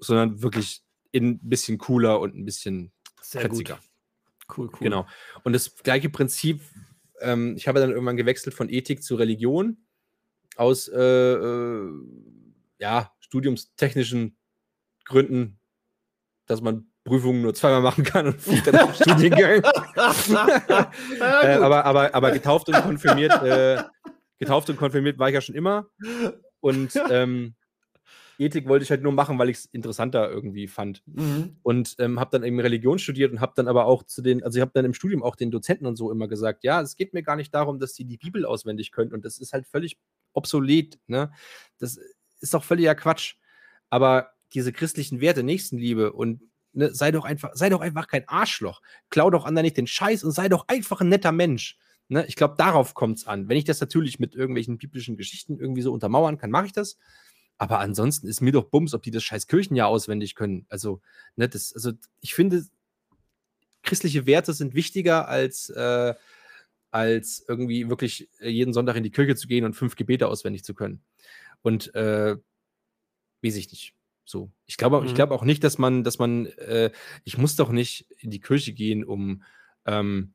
sondern wirklich in ein bisschen cooler und ein bisschen Sehr Gut. Cool, cool. Genau. Und das gleiche Prinzip, ähm, ich habe dann irgendwann gewechselt von Ethik zu Religion aus äh, äh, ja, studiumstechnischen Gründen, dass man Prüfungen nur zweimal machen kann und fliegt dann auf Studiengang. äh, aber, aber, aber getauft und konfirmiert, äh, getauft und konfirmiert war ich ja schon immer. Und ähm, Ethik wollte ich halt nur machen, weil ich es interessanter irgendwie fand. Mhm. Und ähm, habe dann eben Religion studiert und habe dann aber auch zu den, also ich habe dann im Studium auch den Dozenten und so immer gesagt, ja, es geht mir gar nicht darum, dass die die Bibel auswendig können und das ist halt völlig obsolet. Ne? Das ist doch völliger Quatsch. Aber diese christlichen Werte, Nächstenliebe und Ne, sei doch einfach, sei doch einfach kein Arschloch. Klau doch anderen nicht den Scheiß und sei doch einfach ein netter Mensch. Ne, ich glaube, darauf kommt es an. Wenn ich das natürlich mit irgendwelchen biblischen Geschichten irgendwie so untermauern kann, mache ich das. Aber ansonsten ist mir doch Bums, ob die das scheiß Kirchenjahr auswendig können. Also, ne, das, also ich finde, christliche Werte sind wichtiger als, äh, als irgendwie wirklich jeden Sonntag in die Kirche zu gehen und fünf Gebete auswendig zu können. Und äh, weiß ich nicht. So. Ich glaube, mhm. ich glaube auch nicht, dass man, dass man, äh, ich muss doch nicht in die Kirche gehen, um, ähm,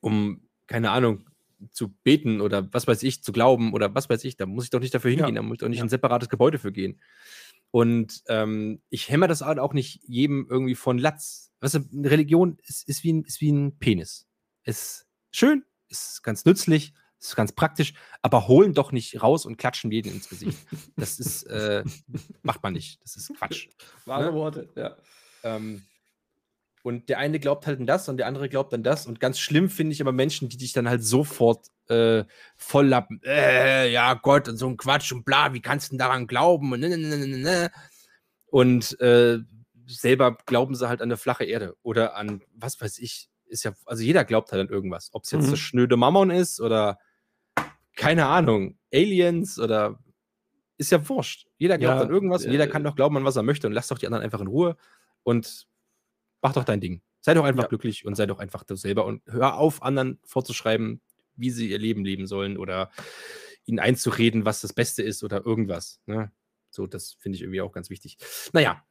um, keine Ahnung, zu beten oder was weiß ich, zu glauben oder was weiß ich, da muss ich doch nicht dafür hingehen, ja. da muss ich doch nicht ja. ein separates Gebäude für gehen. Und ähm, ich hämmer das auch nicht jedem irgendwie von Latz. Weißt du, eine Religion ist, ist, wie ein, ist wie ein Penis. Ist schön, ist ganz nützlich, das ist ganz praktisch, aber holen doch nicht raus und klatschen jeden ins Gesicht. Das ist, äh, macht man nicht. Das ist Quatsch. Wahre ne? Worte, ja. Ähm, und der eine glaubt halt an das und der andere glaubt an das. Und ganz schlimm finde ich aber Menschen, die dich dann halt sofort äh, volllappen. Äh, ja, Gott, und so ein Quatsch und bla, wie kannst du denn daran glauben? Und, ne, ne, ne, ne, ne. und äh, selber glauben sie halt an eine flache Erde oder an, was weiß ich, ist ja, also jeder glaubt halt an irgendwas. Ob es jetzt mhm. das schnöde Mammon ist oder keine Ahnung, Aliens oder ist ja wurscht. Jeder glaubt ja, an irgendwas äh, und jeder kann doch glauben an was er möchte und lass doch die anderen einfach in Ruhe und mach doch dein Ding. Sei doch einfach ja. glücklich und sei doch einfach du selber und hör auf, anderen vorzuschreiben, wie sie ihr Leben leben sollen oder ihnen einzureden, was das Beste ist oder irgendwas. Ne? So, das finde ich irgendwie auch ganz wichtig. Naja.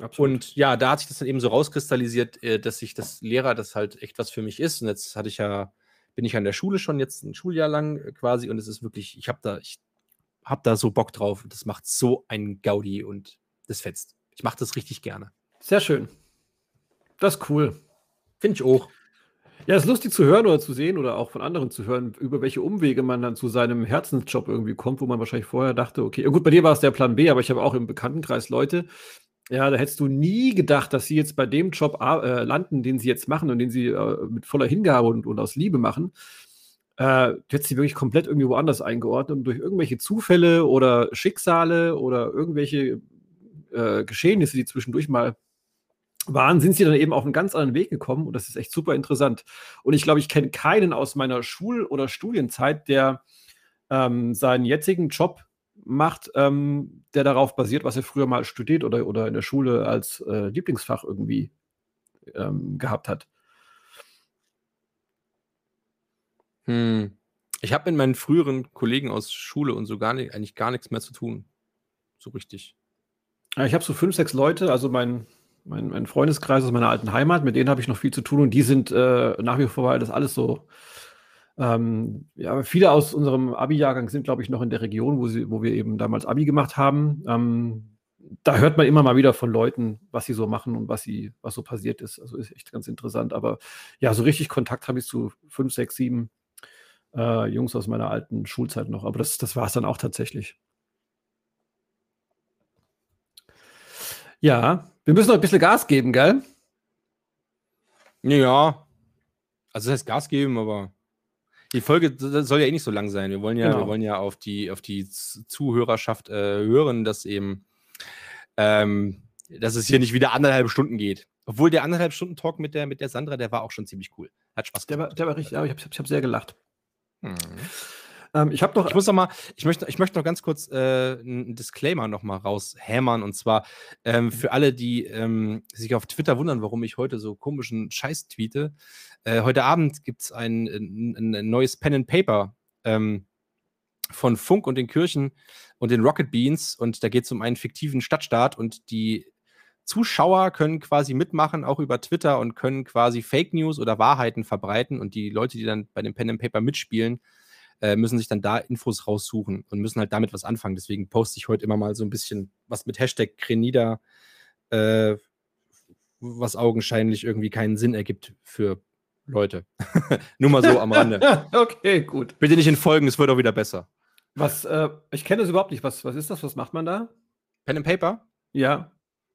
Absolut. Und ja, da hat sich das dann eben so rauskristallisiert, äh, dass sich das Lehrer das halt echt was für mich ist. Und jetzt hatte ich ja bin ich an der Schule schon jetzt ein Schuljahr lang äh, quasi und es ist wirklich, ich habe da, ich habe da so Bock drauf und das macht so einen Gaudi und das fetzt. Ich mache das richtig gerne. Sehr schön. Das ist cool. Finde ich auch. Ja, es ist lustig zu hören oder zu sehen oder auch von anderen zu hören, über welche Umwege man dann zu seinem Herzensjob irgendwie kommt, wo man wahrscheinlich vorher dachte, okay, gut, bei dir war es der Plan B, aber ich habe auch im Bekanntenkreis Leute, Ja, da hättest du nie gedacht, dass sie jetzt bei dem Job äh, landen, den sie jetzt machen und den sie äh, mit voller Hingabe und, und aus Liebe machen. Äh, du hättest sie wirklich komplett irgendwie woanders eingeordnet und durch irgendwelche Zufälle oder Schicksale oder irgendwelche äh, Geschehnisse, die zwischendurch mal waren, sind sie dann eben auf einen ganz anderen Weg gekommen und das ist echt super interessant. Und ich glaube, ich kenne keinen aus meiner Schul- oder Studienzeit, der ähm, seinen jetzigen Job macht, ähm, der darauf basiert, was er früher mal studiert oder, oder in der Schule als äh, Lieblingsfach irgendwie ähm, gehabt hat. Hm. Ich habe mit meinen früheren Kollegen aus Schule und so gar nicht, eigentlich gar nichts mehr zu tun. So richtig. Ja, ich habe so fünf, sechs Leute, also mein, mein, mein, Freundeskreis aus meiner alten Heimat, mit denen habe ich noch viel zu tun und die sind äh, nach wie vor, weil das alles so ähm, ja, viele aus unserem Abi-Jahrgang sind, glaube ich, noch in der Region, wo, sie, wo wir eben damals Abi gemacht haben. Ähm, da hört man immer mal wieder von Leuten, was sie so machen und was sie, was so passiert ist. Also ist echt ganz interessant. Aber ja, so richtig Kontakt habe ich zu fünf, sechs, sieben äh, Jungs aus meiner alten Schulzeit noch. Aber das, das war es dann auch tatsächlich. Ja, wir müssen noch ein bisschen Gas geben, gell? Ja. Also das heißt Gas geben, aber die Folge soll ja eh nicht so lang sein. Wir wollen ja, genau. wir wollen ja auf die, auf die Zuhörerschaft äh, hören, dass eben, ähm, dass es hier nicht wieder anderthalb Stunden geht. Obwohl der anderthalb Stunden Talk mit der, mit der Sandra, der war auch schon ziemlich cool. Hat Spaß gemacht. Der war, der war richtig, ja, ich habe ich hab sehr gelacht. Mhm. Ähm, ich habe doch. Ich muss noch mal, ich möchte, ich möchte noch ganz kurz äh, einen Disclaimer noch mal raushämmern und zwar ähm, mhm. für alle, die ähm, sich auf Twitter wundern, warum ich heute so komischen Scheiß tweete. Äh, heute Abend gibt es ein, ein, ein, neues Pen and Paper ähm, von Funk und den Kirchen und den Rocket Beans und da geht es um einen fiktiven Stadtstaat und die Zuschauer können quasi mitmachen, auch über Twitter und können quasi Fake News oder Wahrheiten verbreiten und die Leute, die dann bei dem Pen and Paper mitspielen, äh, müssen sich dann da Infos raussuchen und müssen halt damit was anfangen. Deswegen poste ich heute immer mal so ein bisschen was mit Hashtag Krenida, äh, was augenscheinlich irgendwie keinen Sinn ergibt für Leute. Nur mal so am Rande. okay, gut. Bitte nicht entfolgen, es wird auch wieder besser. Was, äh, ich kenne das überhaupt nicht. Was, was ist das? Was macht man da? Pen and Paper? Ja.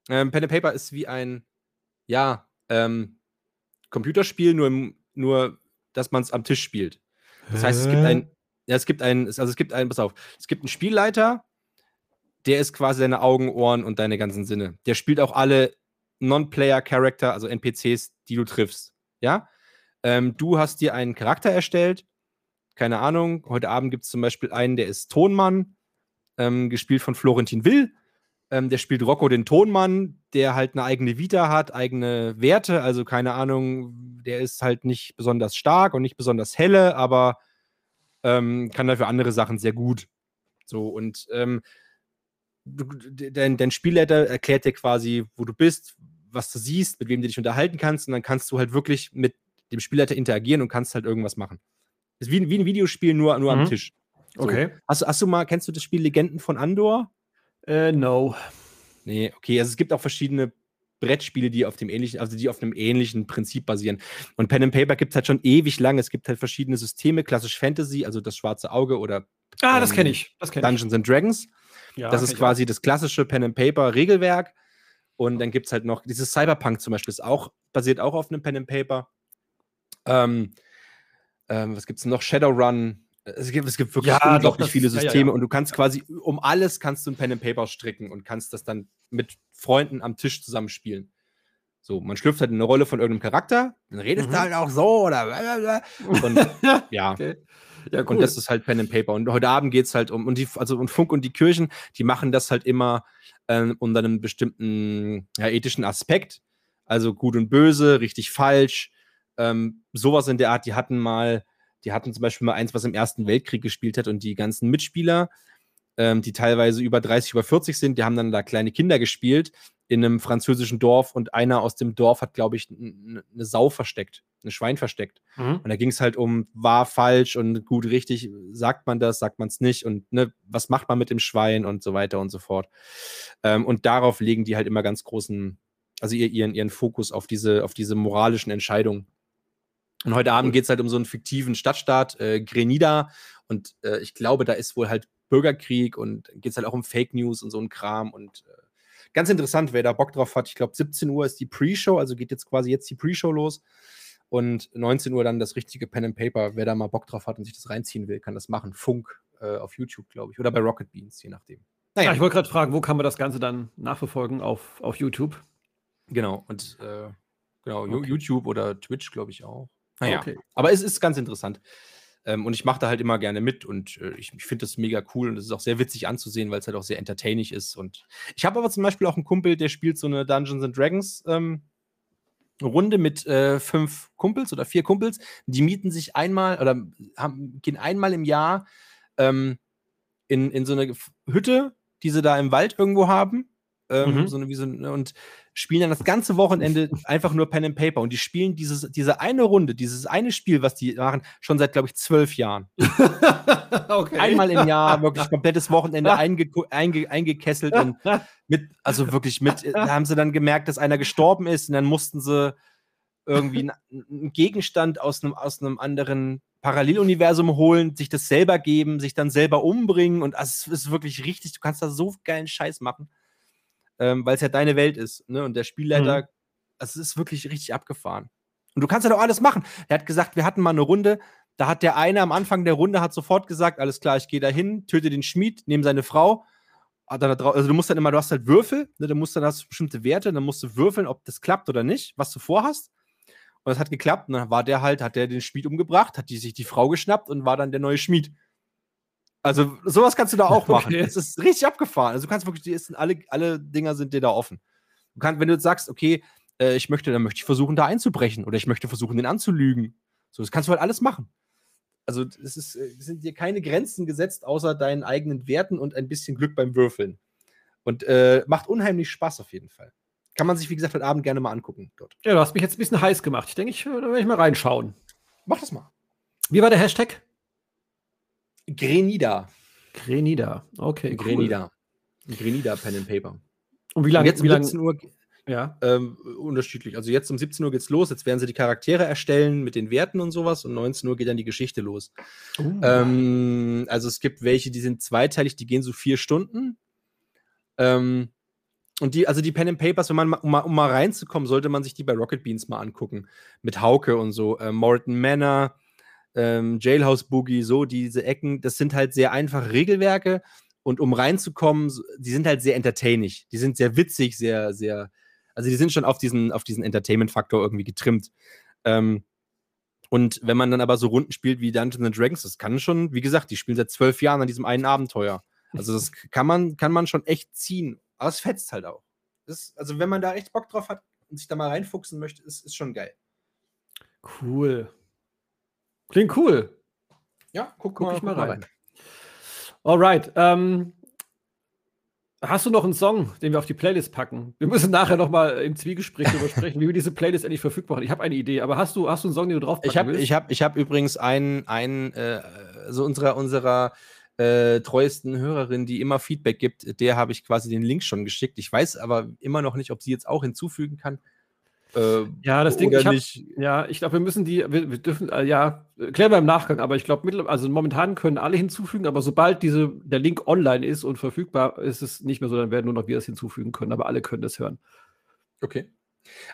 Ähm, Pen and Paper ist wie ein, ja, ähm, Computerspiel, nur, nur dass man es am Tisch spielt. Das heißt, es gibt ein, ja, es gibt ein, also es gibt ein, pass auf, es gibt einen Spielleiter, der ist quasi deine Augen, Ohren und deine ganzen Sinne. Der spielt auch alle Non-Player-Charakter, also NPCs, die du triffst. Ja? Ähm, du hast dir einen Charakter erstellt. Keine Ahnung. Heute Abend gibt es zum Beispiel einen, der ist Tonmann, ähm, gespielt von Florentin Will. Ähm, der spielt Rocco den Tonmann, der halt eine eigene Vita hat, eigene Werte. Also keine Ahnung, der ist halt nicht besonders stark und nicht besonders helle, aber ähm, kann dafür andere Sachen sehr gut. So, und ähm, dein, dein Spielleiter erklärt dir quasi, wo du bist, was du siehst, mit wem du dich unterhalten kannst, und dann kannst du halt wirklich mit dem Spielleiter interagieren und kannst halt irgendwas machen. ist wie, wie ein Videospiel, nur, nur mhm. am Tisch. So. Okay. Hast, hast du mal, kennst du das Spiel Legenden von Andor? Äh, no. Nee, okay, also es gibt auch verschiedene Brettspiele, die auf dem ähnlichen, also die auf einem ähnlichen Prinzip basieren. Und Pen and Paper gibt es halt schon ewig lang. Es gibt halt verschiedene Systeme, klassisch Fantasy, also das schwarze Auge oder Ah, ähm, das kenne ich. Das kenn Dungeons ich. and Dragons. Ja, das ist quasi das klassische Pen and Paper Regelwerk. Und dann gibt es halt noch dieses Cyberpunk zum Beispiel, ist auch, basiert auch auf einem Pen and Paper. Ähm, ähm, was gibt es noch? Shadowrun. Es gibt, es gibt wirklich ja, unglaublich doch, viele Systeme ja, ja, und du kannst quasi um alles kannst du ein Pen and Paper stricken und kannst das dann mit Freunden am Tisch zusammenspielen. So, man schlüpft halt in eine Rolle von irgendeinem Charakter, dann redest mhm. du halt auch so oder blablabla. und ja. Okay. Ja, cool. Und das ist halt Pen and Paper. Und heute Abend geht es halt um, und die, also und Funk und die Kirchen, die machen das halt immer ähm, unter einem bestimmten ja, ethischen Aspekt. Also gut und böse, richtig falsch. Ähm, sowas in der Art, die hatten mal, die hatten zum Beispiel mal eins, was im Ersten Weltkrieg gespielt hat und die ganzen Mitspieler, ähm, die teilweise über 30, über 40 sind, die haben dann da kleine Kinder gespielt in einem französischen Dorf und einer aus dem Dorf hat, glaube ich, eine Sau versteckt, ein Schwein versteckt. Mhm. Und da ging es halt um, war falsch und gut, richtig, sagt man das, sagt man es nicht und ne, was macht man mit dem Schwein und so weiter und so fort. Ähm, und darauf legen die halt immer ganz großen, also ihren, ihren Fokus auf diese, auf diese moralischen Entscheidungen. Und heute Abend geht es halt um so einen fiktiven Stadtstaat, äh, Grenada. Und äh, ich glaube, da ist wohl halt Bürgerkrieg und geht es halt auch um Fake News und so ein Kram. Und äh, ganz interessant, wer da Bock drauf hat. Ich glaube, 17 Uhr ist die Pre-Show, also geht jetzt quasi jetzt die Pre-Show los. Und 19 Uhr dann das richtige Pen and Paper. Wer da mal Bock drauf hat und sich das reinziehen will, kann das machen. Funk äh, auf YouTube, glaube ich. Oder bei Rocket Beans, je nachdem. Naja. Ja, ich wollte gerade fragen, wo kann man das Ganze dann nachverfolgen? Auf, auf YouTube? Genau. Und äh, genau, okay. YouTube oder Twitch, glaube ich auch. Naja. Okay. Aber es ist ganz interessant. Ähm, und ich mache da halt immer gerne mit und äh, ich, ich finde das mega cool und es ist auch sehr witzig anzusehen, weil es halt auch sehr entertaining ist. Und ich habe aber zum Beispiel auch einen Kumpel, der spielt so eine Dungeons and Dragons ähm, Runde mit äh, fünf Kumpels oder vier Kumpels. Die mieten sich einmal oder haben, gehen einmal im Jahr ähm, in, in so eine Hütte, die sie da im Wald irgendwo haben. Ähm, mhm. so eine, wie so, und spielen dann das ganze Wochenende einfach nur Pen and Paper. Und die spielen dieses, diese eine Runde, dieses eine Spiel, was die machen, schon seit, glaube ich, zwölf Jahren. okay. Einmal im Jahr, wirklich komplettes Wochenende einge, einge, eingekesselt und mit, also wirklich mit, da haben sie dann gemerkt, dass einer gestorben ist und dann mussten sie irgendwie einen Gegenstand aus einem, aus einem anderen Paralleluniversum holen, sich das selber geben, sich dann selber umbringen und also es ist wirklich richtig, du kannst da so geilen Scheiß machen ähm, weil es ja deine Welt ist. Ne? Und der Spielleiter, mhm. also es ist wirklich richtig abgefahren. Und du kannst ja doch alles machen. Er hat gesagt, wir hatten mal eine Runde, da hat der eine am Anfang der Runde hat sofort gesagt, alles klar, ich gehe da hin, töte den Schmied, nehme seine Frau. Also du musst dann immer, du hast halt Würfel, ne, du musst dann hast bestimmte Werte, dann musst du würfeln, ob das klappt oder nicht, was du vorhast. Und das hat geklappt. Und dann war der halt, hat der den Schmied umgebracht, hat die sich die Frau geschnappt und war dann der neue Schmied. Also sowas kannst du da auch machen. Es ist richtig abgefahren. Also du kannst wirklich, die ist, alle, alle Dinger sind dir da offen. Du kannst, wenn du jetzt sagst, okay, äh, ich möchte, dann möchte ich versuchen, da einzubrechen oder ich möchte versuchen, den anzulügen. So, das kannst du halt alles machen. Also es, ist, äh, es sind dir keine Grenzen gesetzt, außer deinen eigenen Werten und ein bisschen Glück beim Würfeln. Und äh, macht unheimlich Spaß auf jeden Fall. Kann man sich, wie gesagt, heute Abend gerne mal angucken dort. Ja, du hast mich jetzt ein bisschen heiß gemacht. Ich denke, ich, da werde ich mal reinschauen. Mach das mal. Wie war der Hashtag? Grenida. Grenida, okay. Grenida. Cool. Grenida Pen and Paper. Und wie lange? Jetzt um 17 Uhr. Ja. Ähm, unterschiedlich. Also jetzt um 17 Uhr geht's los. Jetzt werden sie die Charaktere erstellen mit den Werten und sowas. Und 19 Uhr geht dann die Geschichte los. Uh. Ähm, also es gibt welche, die sind zweiteilig, die gehen so vier Stunden. Ähm, und die, also die Pen and Papers, wenn man um mal, um mal reinzukommen, sollte man sich die bei Rocket Beans mal angucken. Mit Hauke und so. Äh, Morton Manor, ähm, Jailhouse Boogie, so diese Ecken, das sind halt sehr einfache Regelwerke und um reinzukommen, die sind halt sehr entertaining. Die sind sehr witzig, sehr, sehr, also die sind schon auf diesen, auf diesen Entertainment-Faktor irgendwie getrimmt. Ähm, und wenn man dann aber so Runden spielt wie Dungeons Dragons, das kann schon, wie gesagt, die spielen seit zwölf Jahren an diesem einen Abenteuer. Also das kann man, kann man schon echt ziehen. Aber es fetzt halt auch. Das, also wenn man da echt Bock drauf hat und sich da mal reinfuchsen möchte, ist, ist schon geil. Cool. Klingt cool. Ja, guck, guck mal, ich mal rein. rein. Alright. Ähm, hast du noch einen Song, den wir auf die Playlist packen? Wir müssen nachher noch mal im Zwiegespräch darüber sprechen, wie wir diese Playlist endlich verfügbar machen. Ich habe eine Idee, aber hast du, hast du einen Song, den du drauf Ich habe ich hab, ich hab übrigens einen, einen äh, so unserer, unserer äh, treuesten Hörerin, die immer Feedback gibt, der habe ich quasi den Link schon geschickt. Ich weiß aber immer noch nicht, ob sie jetzt auch hinzufügen kann. Äh, ja, das Ding, ich hab, ja, ich glaube, wir müssen die, wir, wir dürfen, äh, ja, klären wir im Nachgang, aber ich glaube, also momentan können alle hinzufügen, aber sobald diese, der Link online ist und verfügbar, ist es nicht mehr so, dann werden nur noch wir das hinzufügen können, aber alle können das hören. Okay.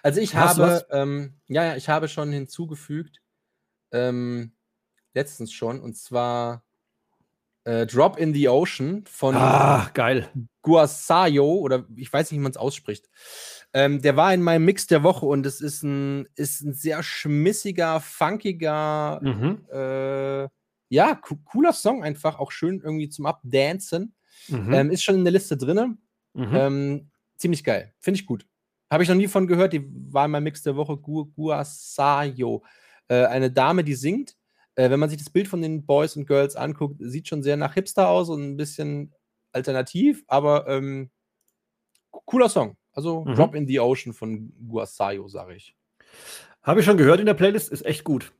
Also ich Hast habe, ähm, ja, ja, ich habe schon hinzugefügt, ähm, letztens schon, und zwar äh, Drop in the Ocean von ah, geil. Guasayo, oder ich weiß nicht, wie man es ausspricht. Ähm, der war in meinem Mix der Woche und es ist ein, ist ein sehr schmissiger, funkiger, mhm. äh, ja, cooler Song einfach, auch schön irgendwie zum Abdancen. Mhm. Ähm, ist schon in der Liste drin. Mhm. Ähm, ziemlich geil. Finde ich gut. Habe ich noch nie von gehört. Die war in meinem Mix der Woche Gu Guasayo. Äh, eine Dame, die singt. Äh, wenn man sich das Bild von den Boys und Girls anguckt, sieht schon sehr nach Hipster aus und ein bisschen alternativ, aber ähm, cooler Song. Also mhm. Drop in the Ocean von Guasayo, sage ich. Habe ich schon gehört in der Playlist, ist echt gut.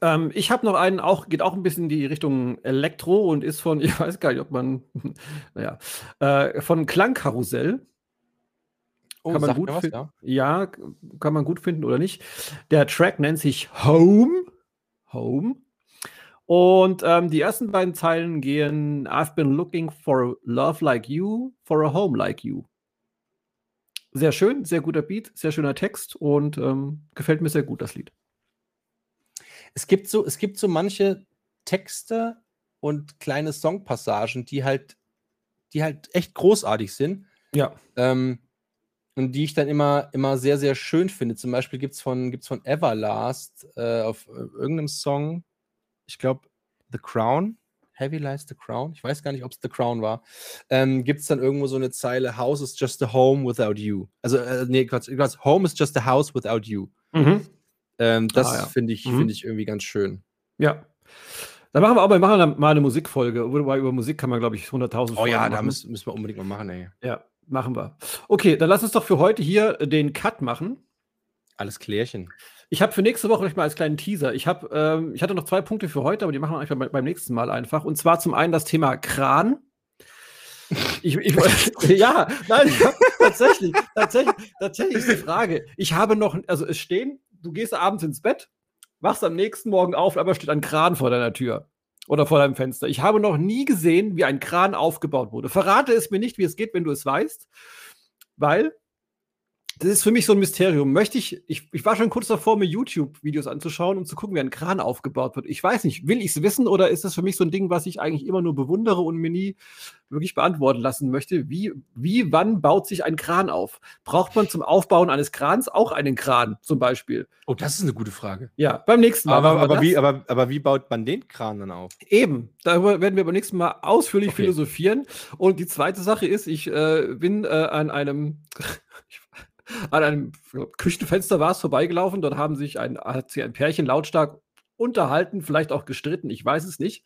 Ähm, ich habe noch einen, auch, geht auch ein bisschen in die Richtung Elektro und ist von, ich weiß gar nicht, ob man, naja, äh, von Klangkarussell. Oh, kann man gut was, ja? ja, kann man gut finden oder nicht. Der Track nennt sich Home. Home. Und ähm, die ersten beiden Zeilen gehen: I've been looking for a love like you, for a home like you. Sehr schön, sehr guter Beat, sehr schöner Text und ähm, gefällt mir sehr gut, das Lied. Es gibt so, es gibt so manche Texte und kleine Songpassagen, die halt, die halt echt großartig sind. Ja. Ähm, und die ich dann immer, immer sehr, sehr schön finde. Zum Beispiel gibt es von, gibt's von Everlast äh, auf äh, irgendeinem Song, ich glaube, The Crown. Heavy Lies the Crown. Ich weiß gar nicht, ob es The Crown war. Ähm, Gibt es dann irgendwo so eine Zeile: House is just a home without you. Also, äh, nee, Quatsch, Quatsch, Home is just a house without you. Mhm. Ähm, das ah, ja. finde ich, mhm. find ich irgendwie ganz schön. Ja. Dann machen wir aber wir machen mal eine Musikfolge. Wobei über Musik kann man, glaube ich, 100.000 Oh ja, machen. da müssen, müssen wir unbedingt mal machen, ey. Ja, machen wir. Okay, dann lass uns doch für heute hier den Cut machen. Alles klärchen. Ich habe für nächste Woche vielleicht mal als kleinen Teaser. Ich, hab, ähm, ich hatte noch zwei Punkte für heute, aber die machen wir einfach beim nächsten Mal einfach. Und zwar zum einen das Thema Kran. Ich, ich, ja, nein, tatsächlich, tatsächlich, tatsächlich ist die Frage. Ich habe noch, also es stehen, du gehst abends ins Bett, wachst am nächsten Morgen auf, aber steht ein Kran vor deiner Tür oder vor deinem Fenster. Ich habe noch nie gesehen, wie ein Kran aufgebaut wurde. Verrate es mir nicht, wie es geht, wenn du es weißt, weil das ist für mich so ein Mysterium. Möchte ich, ich, ich war schon kurz davor, mir YouTube-Videos anzuschauen, um zu gucken, wie ein Kran aufgebaut wird. Ich weiß nicht, will ich es wissen oder ist das für mich so ein Ding, was ich eigentlich immer nur bewundere und mir nie wirklich beantworten lassen möchte? Wie, wie, wann baut sich ein Kran auf? Braucht man zum Aufbauen eines Krans auch einen Kran zum Beispiel? Oh, das ist eine gute Frage. Ja, beim nächsten Mal. Aber, aber, wie, aber, aber wie baut man den Kran dann auf? Eben, darüber werden wir beim nächsten Mal ausführlich okay. philosophieren. Und die zweite Sache ist, ich äh, bin äh, an einem an einem Küchenfenster war es vorbeigelaufen. Dort haben sich ein, hat sich ein Pärchen lautstark unterhalten, vielleicht auch gestritten, ich weiß es nicht.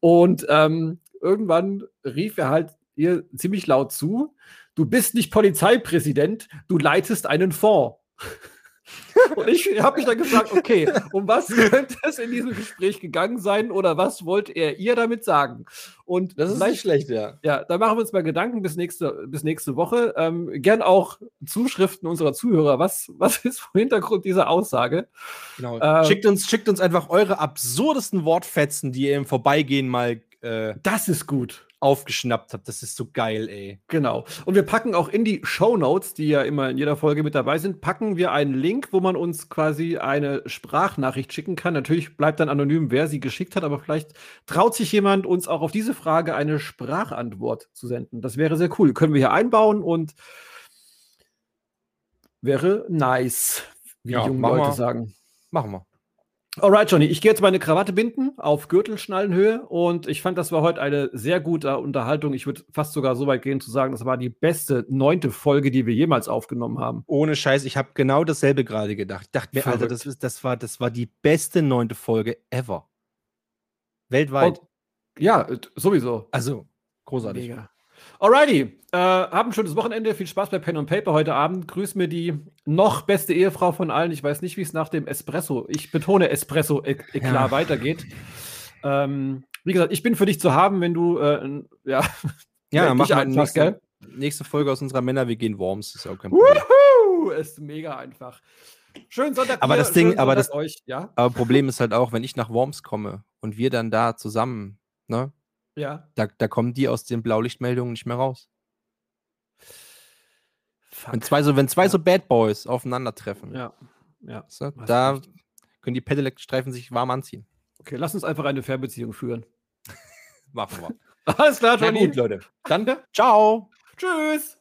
Und ähm, irgendwann rief er halt ihr ziemlich laut zu: Du bist nicht Polizeipräsident, du leitest einen Fonds. Und ich habe mich dann gefragt, okay, um was könnte es in diesem Gespräch gegangen sein oder was wollte er ihr damit sagen? Und das ist nicht schlecht, ja. Ja, da machen wir uns mal Gedanken bis nächste, bis nächste Woche. Ähm, gern auch Zuschriften unserer Zuhörer. Was, was ist vom Hintergrund dieser Aussage? Genau. Ähm, schickt, uns, schickt uns einfach eure absurdesten Wortfetzen, die ihr im Vorbeigehen mal. Äh, das ist gut aufgeschnappt habe. Das ist so geil, ey. Genau. Und wir packen auch in die Show Notes, die ja immer in jeder Folge mit dabei sind, packen wir einen Link, wo man uns quasi eine Sprachnachricht schicken kann. Natürlich bleibt dann anonym, wer sie geschickt hat, aber vielleicht traut sich jemand, uns auch auf diese Frage eine Sprachantwort zu senden. Das wäre sehr cool. Können wir hier einbauen und wäre nice, wie ja, die jungen Leute sagen. Machen wir. Alright, Johnny, ich gehe jetzt meine Krawatte binden auf Gürtelschnallenhöhe und ich fand, das war heute eine sehr gute Unterhaltung. Ich würde fast sogar so weit gehen zu sagen, das war die beste neunte Folge, die wir jemals aufgenommen haben. Ohne Scheiß, ich habe genau dasselbe gerade gedacht. Ich dachte mir, Alter, das, das, war, das war die beste neunte Folge ever. Weltweit. Oh, ja, sowieso. Also, großartig. Mega. Alrighty, äh, hab ein schönes Wochenende. Viel Spaß bei Pen und Paper heute Abend. Grüß mir die noch beste Ehefrau von allen. Ich weiß nicht, wie es nach dem Espresso, ich betone Espresso, e eklar ja. weitergeht. Ähm, wie gesagt, ich bin für dich zu haben, wenn du, äh, ja, ja, mach mal nächste, gell? nächste Folge aus unserer Männer, wir gehen Worms. Ist auch kein Problem. Wuhu! Ist mega einfach. Schön Sonntag. Aber das Ding, aber das euch, ja? Aber Problem ist halt auch, wenn ich nach Worms komme und wir dann da zusammen, ne? Ja. Da, da kommen die aus den Blaulichtmeldungen nicht mehr raus. Wenn zwei so, wenn zwei ja. so Bad Boys aufeinandertreffen. Ja. Ja. So, da können die Pedelec-Streifen sich warm anziehen. Okay, lass uns einfach eine Fernbeziehung führen. Machen wir. Alles klar, Johnny. gut, Leute. Dann, ciao. Tschüss.